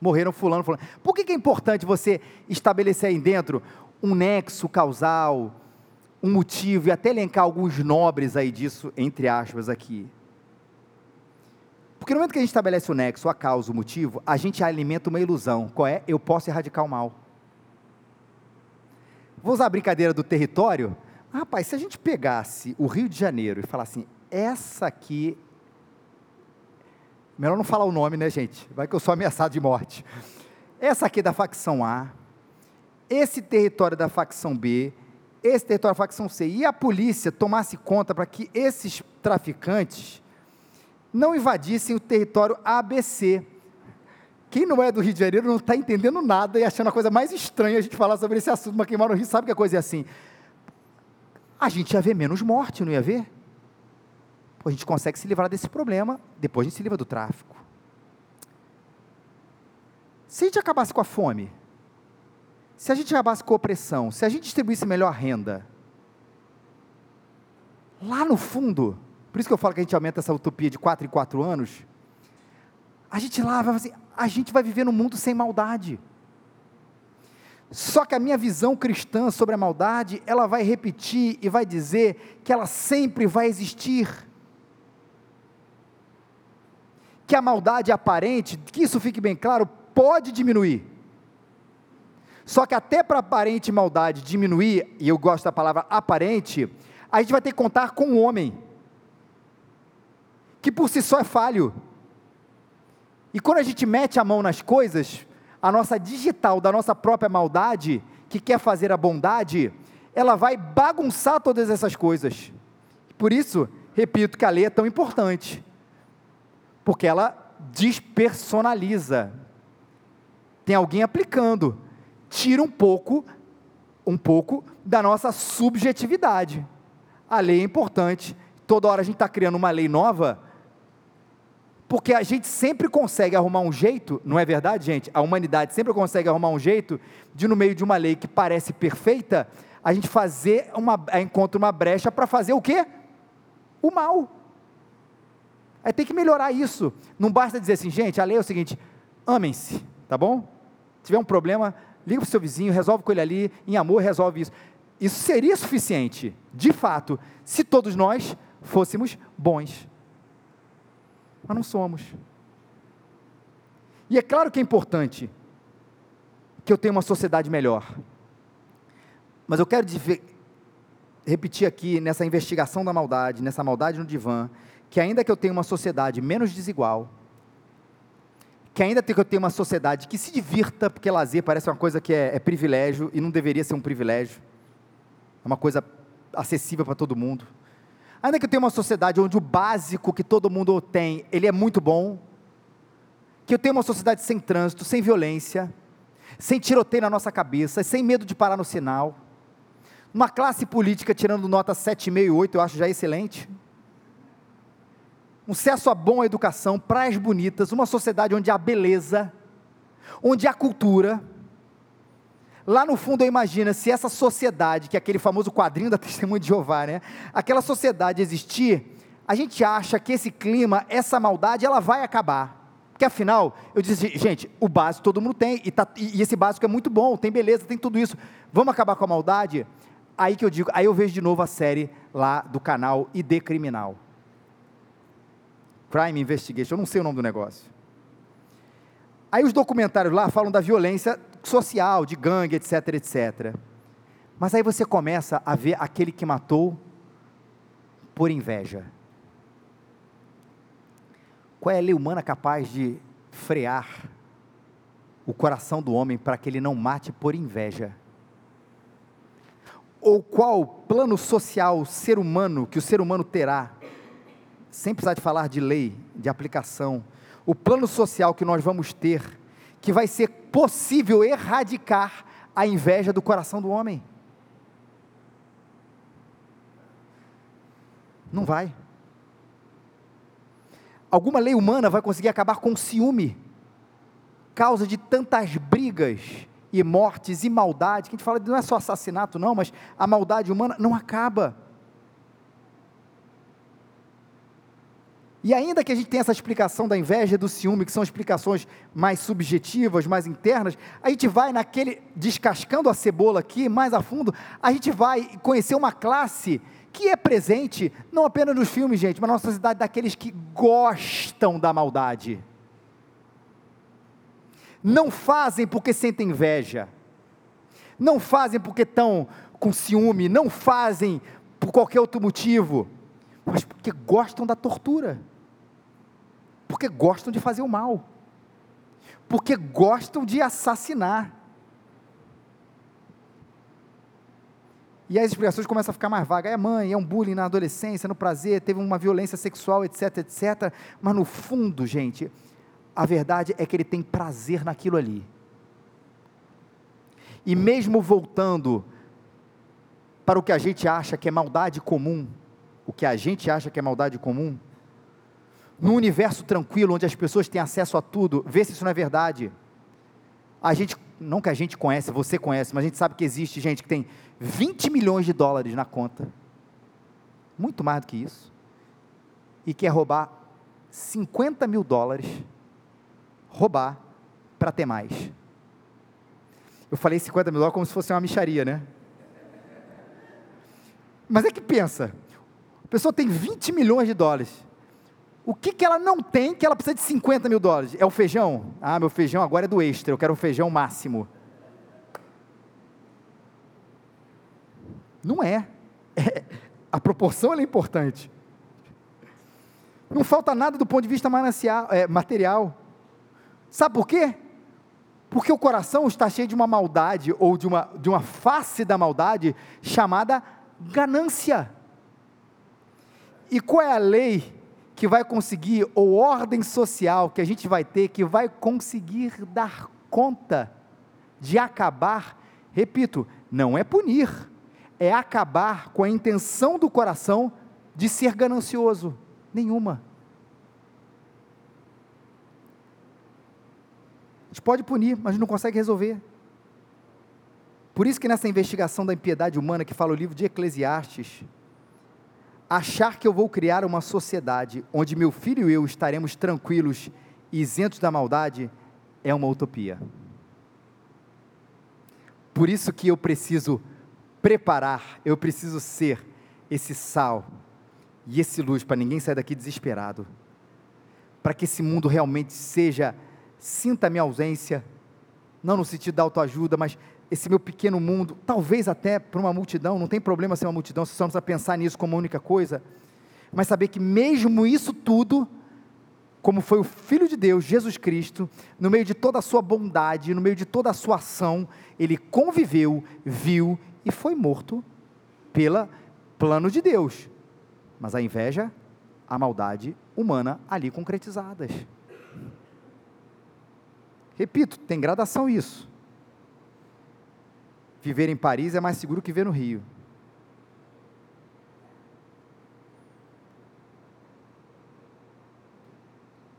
Speaker 1: Morreram fulano, fulano. Por que, que é importante você estabelecer aí dentro um nexo causal, um motivo, e até elencar alguns nobres aí disso, entre aspas, aqui. Porque no momento que a gente estabelece o nexo, a causa, o motivo, a gente alimenta uma ilusão. Qual é? Eu posso erradicar o mal. Vou usar a brincadeira do território. Rapaz, se a gente pegasse o Rio de Janeiro e falasse assim, essa aqui. Melhor não falar o nome, né, gente? Vai que eu sou ameaçado de morte. Essa aqui é da facção A, esse território da facção B, esse território da facção C, e a polícia tomasse conta para que esses traficantes não invadissem o território ABC. Quem não é do Rio de Janeiro não está entendendo nada e achando a coisa mais estranha a gente falar sobre esse assunto, mas quem mora no Rio sabe que a coisa é assim. A gente ia ver menos morte, não ia ver? a gente consegue se livrar desse problema, depois a gente se livra do tráfico. Se a gente acabasse com a fome, se a gente acabasse com a opressão, se a gente distribuísse melhor renda, lá no fundo, por isso que eu falo que a gente aumenta essa utopia de 4 em 4 anos, a gente lá vai assim, a gente vai viver num mundo sem maldade. Só que a minha visão cristã sobre a maldade, ela vai repetir e vai dizer que ela sempre vai existir. Que a maldade aparente, que isso fique bem claro, pode diminuir. Só que até para aparente maldade diminuir, e eu gosto da palavra aparente, a gente vai ter que contar com o homem, que por si só é falho. E quando a gente mete a mão nas coisas, a nossa digital da nossa própria maldade, que quer fazer a bondade, ela vai bagunçar todas essas coisas. Por isso, repito que a lei é tão importante, porque ela despersonaliza. Tem alguém aplicando tira um pouco, um pouco da nossa subjetividade. A lei é importante. Toda hora a gente está criando uma lei nova, porque a gente sempre consegue arrumar um jeito, não é verdade, gente? A humanidade sempre consegue arrumar um jeito de, no meio de uma lei que parece perfeita, a gente fazer uma, encontra uma brecha para fazer o quê? O mal. Aí tem que melhorar isso. Não basta dizer assim, gente, a lei é o seguinte: amem-se, tá bom? Se tiver um problema, liga para o seu vizinho, resolve com ele ali, em amor resolve isso. Isso seria suficiente, de fato, se todos nós fôssemos bons. Mas não somos. E é claro que é importante que eu tenha uma sociedade melhor. Mas eu quero repetir aqui nessa investigação da maldade, nessa maldade no divã, que ainda que eu tenha uma sociedade menos desigual, que ainda que ter uma sociedade que se divirta, porque lazer parece uma coisa que é, é privilégio e não deveria ser um privilégio, é uma coisa acessível para todo mundo. Ainda que eu tenha uma sociedade onde o básico que todo mundo tem, ele é muito bom, que eu tenha uma sociedade sem trânsito, sem violência, sem tiroteio na nossa cabeça, sem medo de parar no sinal, uma classe política tirando nota 7,5 e 8, eu acho já excelente, um acesso a boa educação, praias bonitas, uma sociedade onde há beleza, onde há cultura. Lá no fundo eu imagino se essa sociedade, que é aquele famoso quadrinho da testemunha de Jeová, né? Aquela sociedade existir, a gente acha que esse clima, essa maldade, ela vai acabar. Porque afinal, eu disse, gente, o básico todo mundo tem, e, tá, e, esse básico é muito bom, tem beleza, tem tudo isso. Vamos acabar com a maldade? Aí que eu digo, aí eu vejo de novo a série lá do canal ID Criminal. Crime Investigation, eu não sei o nome do negócio. Aí os documentários lá falam da violência social, de gangue, etc, etc. Mas aí você começa a ver aquele que matou por inveja. Qual é a lei humana capaz de frear o coração do homem para que ele não mate por inveja? Ou qual plano social ser humano que o ser humano terá sem precisar de falar de lei, de aplicação, o plano social que nós vamos ter, que vai ser possível erradicar a inveja do coração do homem. Não vai. Alguma lei humana vai conseguir acabar com o ciúme, causa de tantas brigas e mortes e maldade, que a gente fala não é só assassinato, não, mas a maldade humana não acaba. E ainda que a gente tenha essa explicação da inveja e do ciúme, que são explicações mais subjetivas, mais internas, a gente vai naquele, descascando a cebola aqui, mais a fundo, a gente vai conhecer uma classe que é presente, não apenas nos filmes, gente, mas na nossa sociedade, daqueles que gostam da maldade. Não fazem porque sentem inveja, não fazem porque estão com ciúme, não fazem por qualquer outro motivo, mas porque gostam da tortura, porque gostam de fazer o mal, porque gostam de assassinar. E as explicações começam a ficar mais vagas. É mãe, é um bullying na adolescência, no prazer, teve uma violência sexual, etc, etc. Mas no fundo, gente, a verdade é que ele tem prazer naquilo ali. E mesmo voltando para o que a gente acha que é maldade comum, o que a gente acha que é maldade comum, num universo tranquilo, onde as pessoas têm acesso a tudo, vê se isso não é verdade. A gente, não que a gente conhece, você conhece, mas a gente sabe que existe gente que tem 20 milhões de dólares na conta, muito mais do que isso, e quer roubar 50 mil dólares, roubar para ter mais. Eu falei 50 mil dólares como se fosse uma micharia, né? Mas é que pensa, a pessoa tem 20 milhões de dólares. O que, que ela não tem que ela precisa de 50 mil dólares? É o feijão? Ah, meu feijão agora é do extra, eu quero o feijão máximo. Não é. é a proporção é importante. Não falta nada do ponto de vista é, material. Sabe por quê? Porque o coração está cheio de uma maldade, ou de uma, de uma face da maldade, chamada ganância. E qual é a lei que vai conseguir, ou ordem social que a gente vai ter, que vai conseguir dar conta de acabar? Repito, não é punir, é acabar com a intenção do coração de ser ganancioso. Nenhuma. A gente pode punir, mas não consegue resolver. Por isso que nessa investigação da impiedade humana que fala o livro de Eclesiastes, achar que eu vou criar uma sociedade onde meu filho e eu estaremos tranquilos e isentos da maldade é uma utopia. Por isso que eu preciso preparar, eu preciso ser esse sal e esse luz para ninguém sair daqui desesperado. Para que esse mundo realmente seja, sinta minha ausência, não no sentido da autoajuda, mas esse meu pequeno mundo, talvez até para uma multidão, não tem problema ser uma multidão, se não precisa pensar nisso como a única coisa, mas saber que mesmo isso tudo, como foi o Filho de Deus, Jesus Cristo, no meio de toda a sua bondade, no meio de toda a sua ação, ele conviveu, viu e foi morto pelo plano de Deus. Mas a inveja, a maldade humana ali concretizadas. Repito, tem gradação isso viver em Paris é mais seguro que viver no Rio.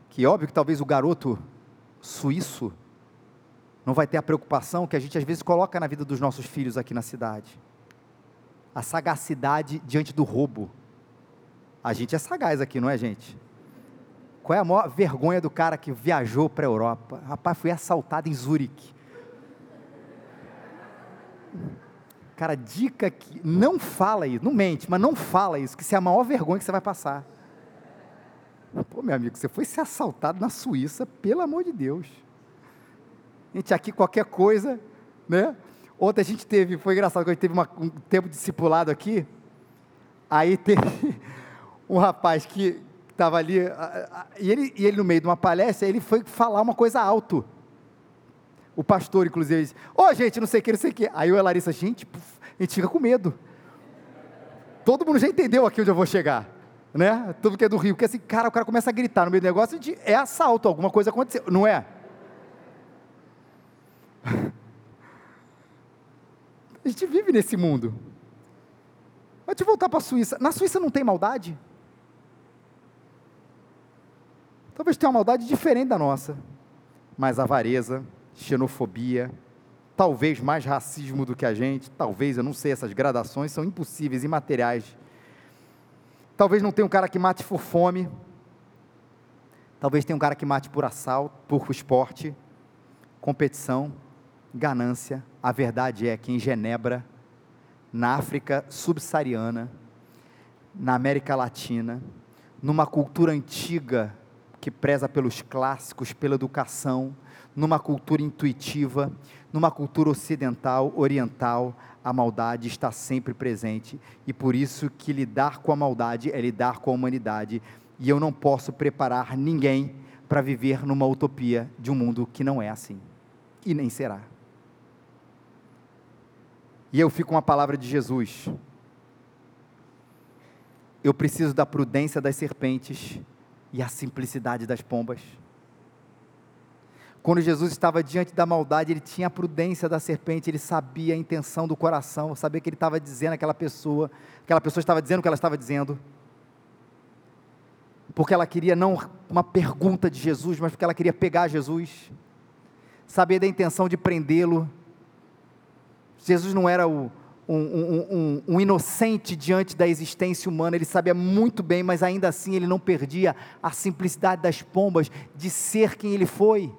Speaker 1: Que óbvio que talvez o garoto suíço não vai ter a preocupação que a gente às vezes coloca na vida dos nossos filhos aqui na cidade. A sagacidade diante do roubo. A gente é sagaz aqui, não é, gente? Qual é a maior vergonha do cara que viajou para a Europa? Rapaz, fui assaltado em Zurique. Cara, dica que não fala isso, não mente, mas não fala isso, que isso é a maior vergonha que você vai passar. Pô, meu amigo, você foi ser assaltado na Suíça, pelo amor de Deus. Gente, aqui qualquer coisa, né? Ontem a gente teve, foi engraçado, a gente teve uma, um tempo discipulado aqui, aí teve um rapaz que estava ali, e ele, e ele no meio de uma palestra, ele foi falar uma coisa alto. O pastor, inclusive, disse: Ô oh, gente, não sei o que, não sei o que. Aí eu e a Larissa, gente, a gente fica com medo. Todo mundo já entendeu aqui onde eu vou chegar. Né? Tudo que é do Rio. Porque assim, cara, o cara começa a gritar no meio do negócio, a gente, é assalto, alguma coisa aconteceu. Não é? A gente vive nesse mundo. Mas de voltar para a Suíça. Na Suíça não tem maldade? Talvez tenha uma maldade diferente da nossa. Mas avareza, xenofobia, talvez mais racismo do que a gente, talvez, eu não sei, essas gradações são impossíveis, imateriais. Talvez não tenha um cara que mate por fome, Talvez tenha um cara que mate por assalto, por esporte, competição, ganância. A verdade é que em Genebra, na África subsaariana, na América Latina, numa cultura antiga que preza pelos clássicos, pela educação, numa cultura intuitiva, numa cultura ocidental, oriental, a maldade está sempre presente e por isso que lidar com a maldade é lidar com a humanidade e eu não posso preparar ninguém para viver numa utopia de um mundo que não é assim e nem será. E eu fico com a palavra de Jesus. Eu preciso da prudência das serpentes e a simplicidade das pombas. Quando Jesus estava diante da maldade, ele tinha a prudência da serpente, ele sabia a intenção do coração, sabia que ele estava dizendo aquela pessoa, aquela pessoa estava dizendo o que ela estava dizendo. Porque ela queria não uma pergunta de Jesus, mas porque ela queria pegar Jesus. Sabia da intenção de prendê-lo. Jesus não era o, um, um, um, um, inocente diante da existência humana, ele sabia muito bem, mas ainda assim ele não perdia a simplicidade das pombas de ser quem ele foi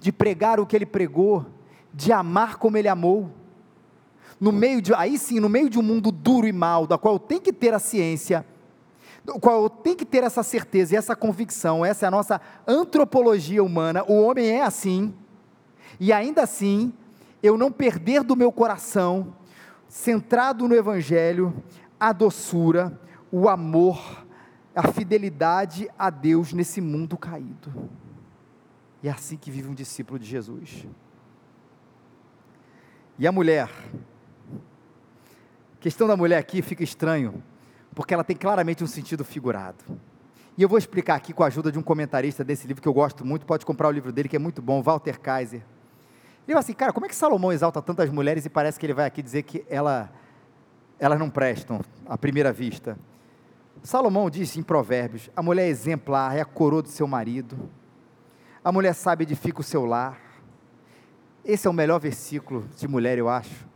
Speaker 1: de pregar o que ele pregou, de amar como ele amou. No meio de, aí sim, no meio de um mundo duro e mal, da qual tenho que ter a ciência, do qual tenho que ter essa certeza e essa convicção, essa é a nossa antropologia humana, o homem é assim, e ainda assim, eu não perder do meu coração, centrado no Evangelho, a doçura, o amor, a fidelidade a Deus nesse mundo caído. E é assim que vive um discípulo de Jesus. E a mulher? A questão da mulher aqui fica estranho, porque ela tem claramente um sentido figurado. E eu vou explicar aqui com a ajuda de um comentarista desse livro que eu gosto muito, pode comprar o livro dele que é muito bom, Walter Kaiser. Ele fala assim, cara, como é que Salomão exalta tantas mulheres e parece que ele vai aqui dizer que ela, elas não prestam à primeira vista? Salomão disse em Provérbios: a mulher é exemplar, é a coroa do seu marido a mulher sábia edifica o seu lar. Esse é o melhor versículo de mulher, eu acho,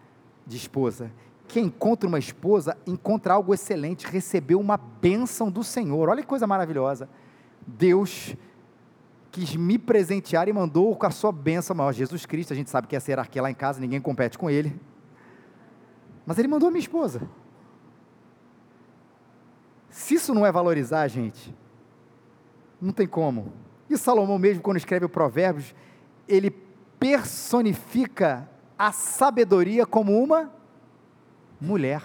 Speaker 1: de esposa. Quem encontra uma esposa, encontra algo excelente, recebeu uma bênção do Senhor. Olha que coisa maravilhosa. Deus quis me presentear e mandou com a sua bênção maior. Jesus Cristo, a gente sabe que essa hierarquia lá em casa, ninguém compete com ele. Mas ele mandou a minha esposa. Se isso não é valorizar, gente, não tem como. E Salomão mesmo, quando escreve o Provérbios, ele personifica a sabedoria como uma mulher.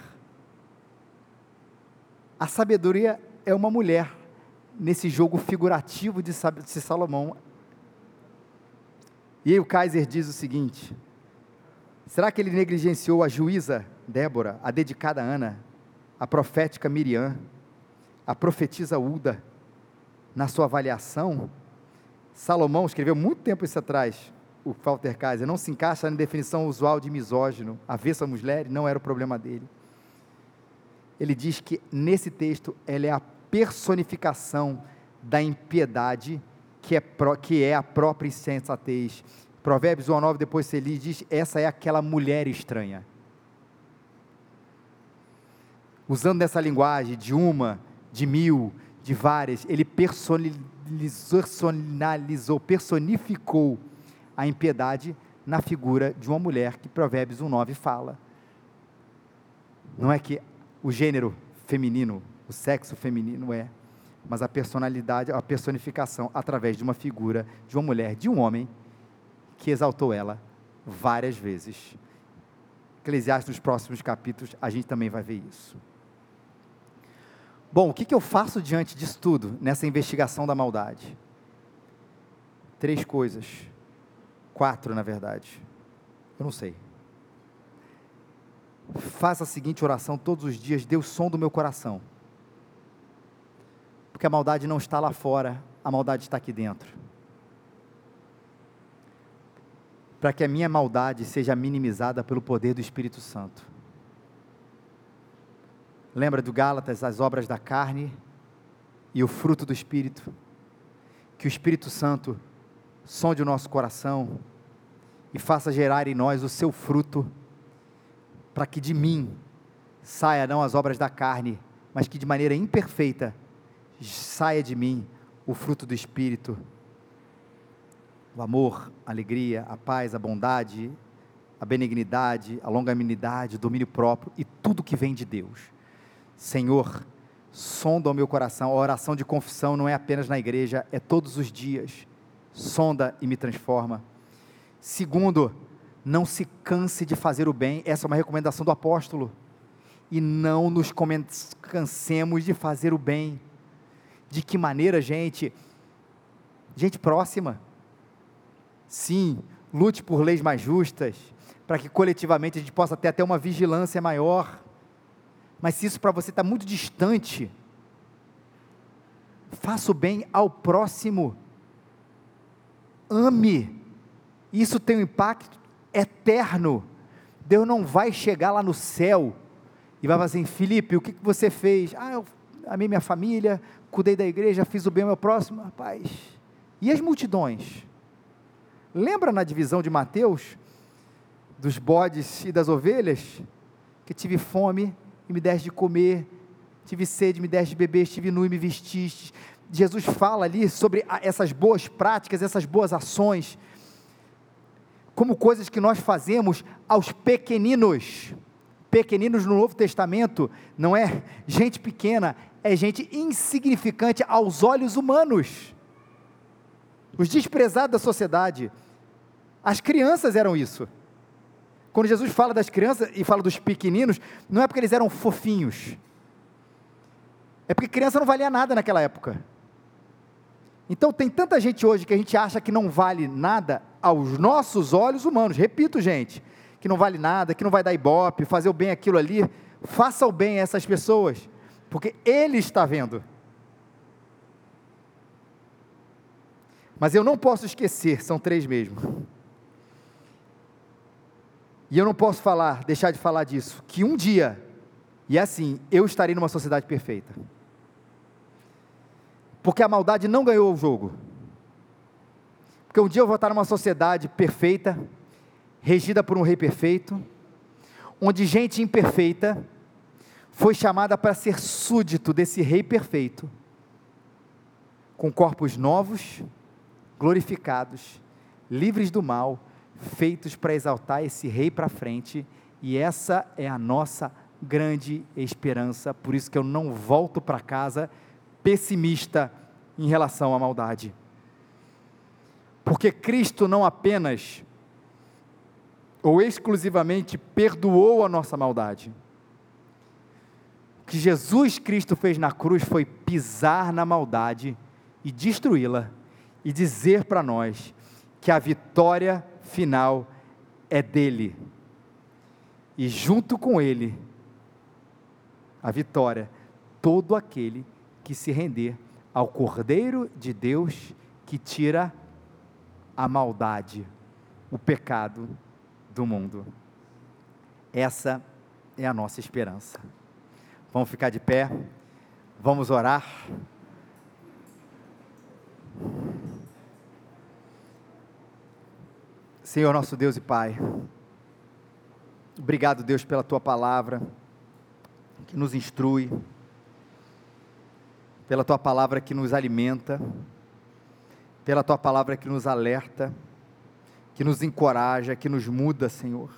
Speaker 1: A sabedoria é uma mulher nesse jogo figurativo de, Salomão. E aí o Kaiser diz o seguinte: será que ele negligenciou a juíza Débora, a dedicada Ana, a profética Miriam, a profetisa Uda, na sua avaliação? Salomão escreveu muito tempo isso atrás, o Walter Kaiser, não se encaixa na definição usual de misógino, avesso a mulher, não era o problema dele. Ele diz que nesse texto ela é a personificação da impiedade que é, pro, que é a própria insensatez. Provérbios 1 9, depois ele diz, essa é aquela mulher estranha. Usando essa linguagem de uma, de mil, de várias, ele personalizou, personificou a impiedade na figura de uma mulher que Provérbios 1,9 fala. Não é que o gênero feminino, o sexo feminino é, mas a personalidade, a personificação através de uma figura de uma mulher, de um homem, que exaltou ela várias vezes. Eclesiastes, nos próximos capítulos, a gente também vai ver isso. Bom, o que, que eu faço diante disso tudo, nessa investigação da maldade? Três coisas. Quatro, na verdade. Eu não sei. Faça a seguinte oração todos os dias: Deus, som do meu coração. Porque a maldade não está lá fora, a maldade está aqui dentro. Para que a minha maldade seja minimizada pelo poder do Espírito Santo. Lembra do Gálatas, as obras da carne e o fruto do Espírito? Que o Espírito Santo sonde o nosso coração e faça gerar em nós o seu fruto, para que de mim saia não as obras da carne, mas que de maneira imperfeita saia de mim o fruto do Espírito, o amor, a alegria, a paz, a bondade, a benignidade, a longanimidade, o domínio próprio e tudo que vem de Deus. Senhor, sonda o meu coração. A oração de confissão não é apenas na igreja, é todos os dias. Sonda e me transforma. Segundo, não se canse de fazer o bem. Essa é uma recomendação do apóstolo. E não nos cansemos de fazer o bem. De que maneira, gente? Gente próxima. Sim, lute por leis mais justas, para que coletivamente a gente possa ter até uma vigilância maior. Mas se isso para você está muito distante, faça o bem ao próximo. Ame. Isso tem um impacto eterno. Deus não vai chegar lá no céu e vai falar assim: Felipe, o que, que você fez? Ah, eu amei minha família, cuidei da igreja, fiz o bem ao meu próximo. Rapaz, e as multidões? Lembra na divisão de Mateus, dos bodes e das ovelhas? Que tive fome e me deste de comer, tive sede, me deste de beber, estive nu e me vestiste. Jesus fala ali sobre essas boas práticas, essas boas ações, como coisas que nós fazemos aos pequeninos. Pequeninos no Novo Testamento não é gente pequena, é gente insignificante aos olhos humanos os desprezados da sociedade. As crianças eram isso. Quando Jesus fala das crianças e fala dos pequeninos, não é porque eles eram fofinhos. É porque criança não valia nada naquela época. Então tem tanta gente hoje que a gente acha que não vale nada aos nossos olhos humanos. Repito, gente, que não vale nada, que não vai dar ibope, fazer o bem aquilo ali. Faça o bem a essas pessoas, porque Ele está vendo. Mas eu não posso esquecer, são três mesmo. E eu não posso falar, deixar de falar disso, que um dia, e é assim, eu estarei numa sociedade perfeita. Porque a maldade não ganhou o jogo. Porque um dia eu vou estar numa sociedade perfeita, regida por um rei perfeito, onde gente imperfeita foi chamada para ser súdito desse rei perfeito, com corpos novos, glorificados, livres do mal, feitos para exaltar esse rei para frente, e essa é a nossa grande esperança, por isso que eu não volto para casa pessimista em relação à maldade. Porque Cristo não apenas ou exclusivamente perdoou a nossa maldade. O que Jesus Cristo fez na cruz foi pisar na maldade e destruí-la e dizer para nós que a vitória final é dele. E junto com ele, a vitória, todo aquele que se render ao Cordeiro de Deus que tira a maldade, o pecado do mundo. Essa é a nossa esperança. Vamos ficar de pé, vamos orar. Senhor nosso Deus e Pai, obrigado, Deus, pela tua palavra que nos instrui, pela tua palavra que nos alimenta, pela tua palavra que nos alerta, que nos encoraja, que nos muda, Senhor.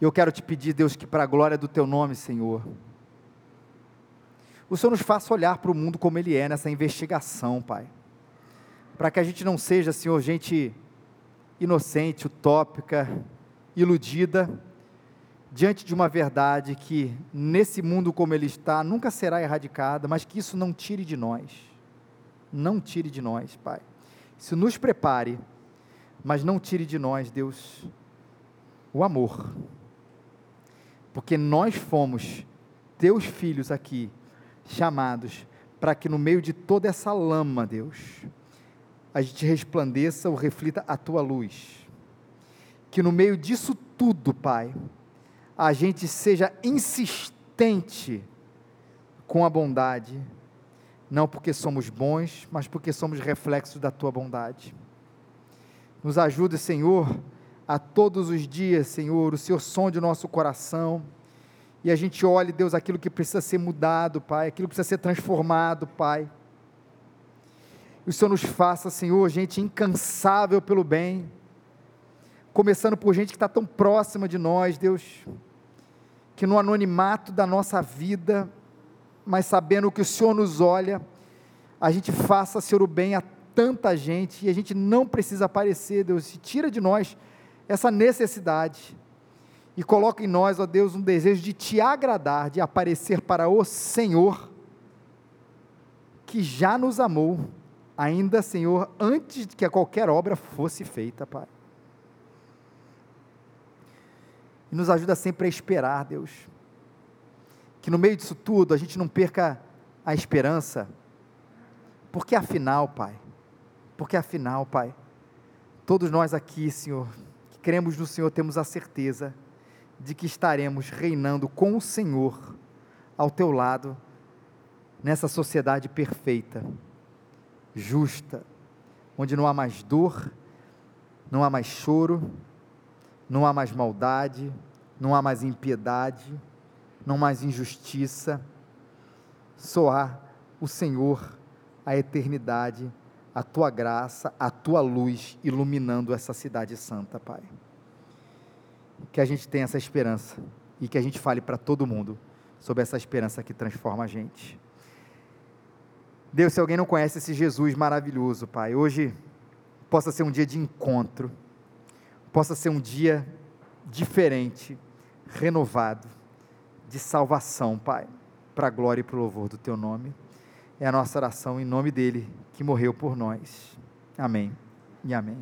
Speaker 1: Eu quero te pedir, Deus, que para a glória do teu nome, Senhor, o Senhor nos faça olhar para o mundo como ele é nessa investigação, Pai. Para que a gente não seja, Senhor, gente inocente, utópica, iludida, diante de uma verdade que, nesse mundo como ele está, nunca será erradicada, mas que isso não tire de nós. Não tire de nós, Pai. Isso nos prepare, mas não tire de nós, Deus, o amor. Porque nós fomos teus filhos aqui chamados para que no meio de toda essa lama, Deus, a gente resplandeça ou reflita a tua luz. Que no meio disso tudo, Pai, a gente seja insistente com a bondade, não porque somos bons, mas porque somos reflexos da tua bondade. Nos ajude, Senhor, a todos os dias, Senhor, o Senhor sonde o nosso coração e a gente olhe, Deus, aquilo que precisa ser mudado, Pai, aquilo que precisa ser transformado, Pai. O Senhor nos faça, Senhor, gente incansável pelo bem, começando por gente que está tão próxima de nós, Deus, que no anonimato da nossa vida, mas sabendo que o Senhor nos olha, a gente faça, Senhor, o bem a tanta gente e a gente não precisa aparecer, Deus, e tira de nós essa necessidade. E coloca em nós, ó Deus, um desejo de te agradar, de aparecer para o Senhor, que já nos amou, ainda, Senhor, antes de que qualquer obra fosse feita, Pai. E nos ajuda sempre a esperar, Deus. Que no meio disso tudo a gente não perca a esperança, porque afinal, Pai, porque afinal, Pai, todos nós aqui, Senhor, que cremos no Senhor, temos a certeza de que estaremos reinando com o Senhor ao teu lado nessa sociedade perfeita, justa, onde não há mais dor, não há mais choro, não há mais maldade, não há mais impiedade, não há mais injustiça, só há o Senhor, a eternidade a tua graça, a tua luz iluminando essa cidade santa, Pai. Que a gente tenha essa esperança e que a gente fale para todo mundo sobre essa esperança que transforma a gente. Deus, se alguém não conhece esse Jesus maravilhoso, Pai, hoje possa ser um dia de encontro, possa ser um dia diferente, renovado, de salvação, Pai, para a glória e para o louvor do Teu nome. É a nossa oração em nome dele que morreu por nós. Amém e amém.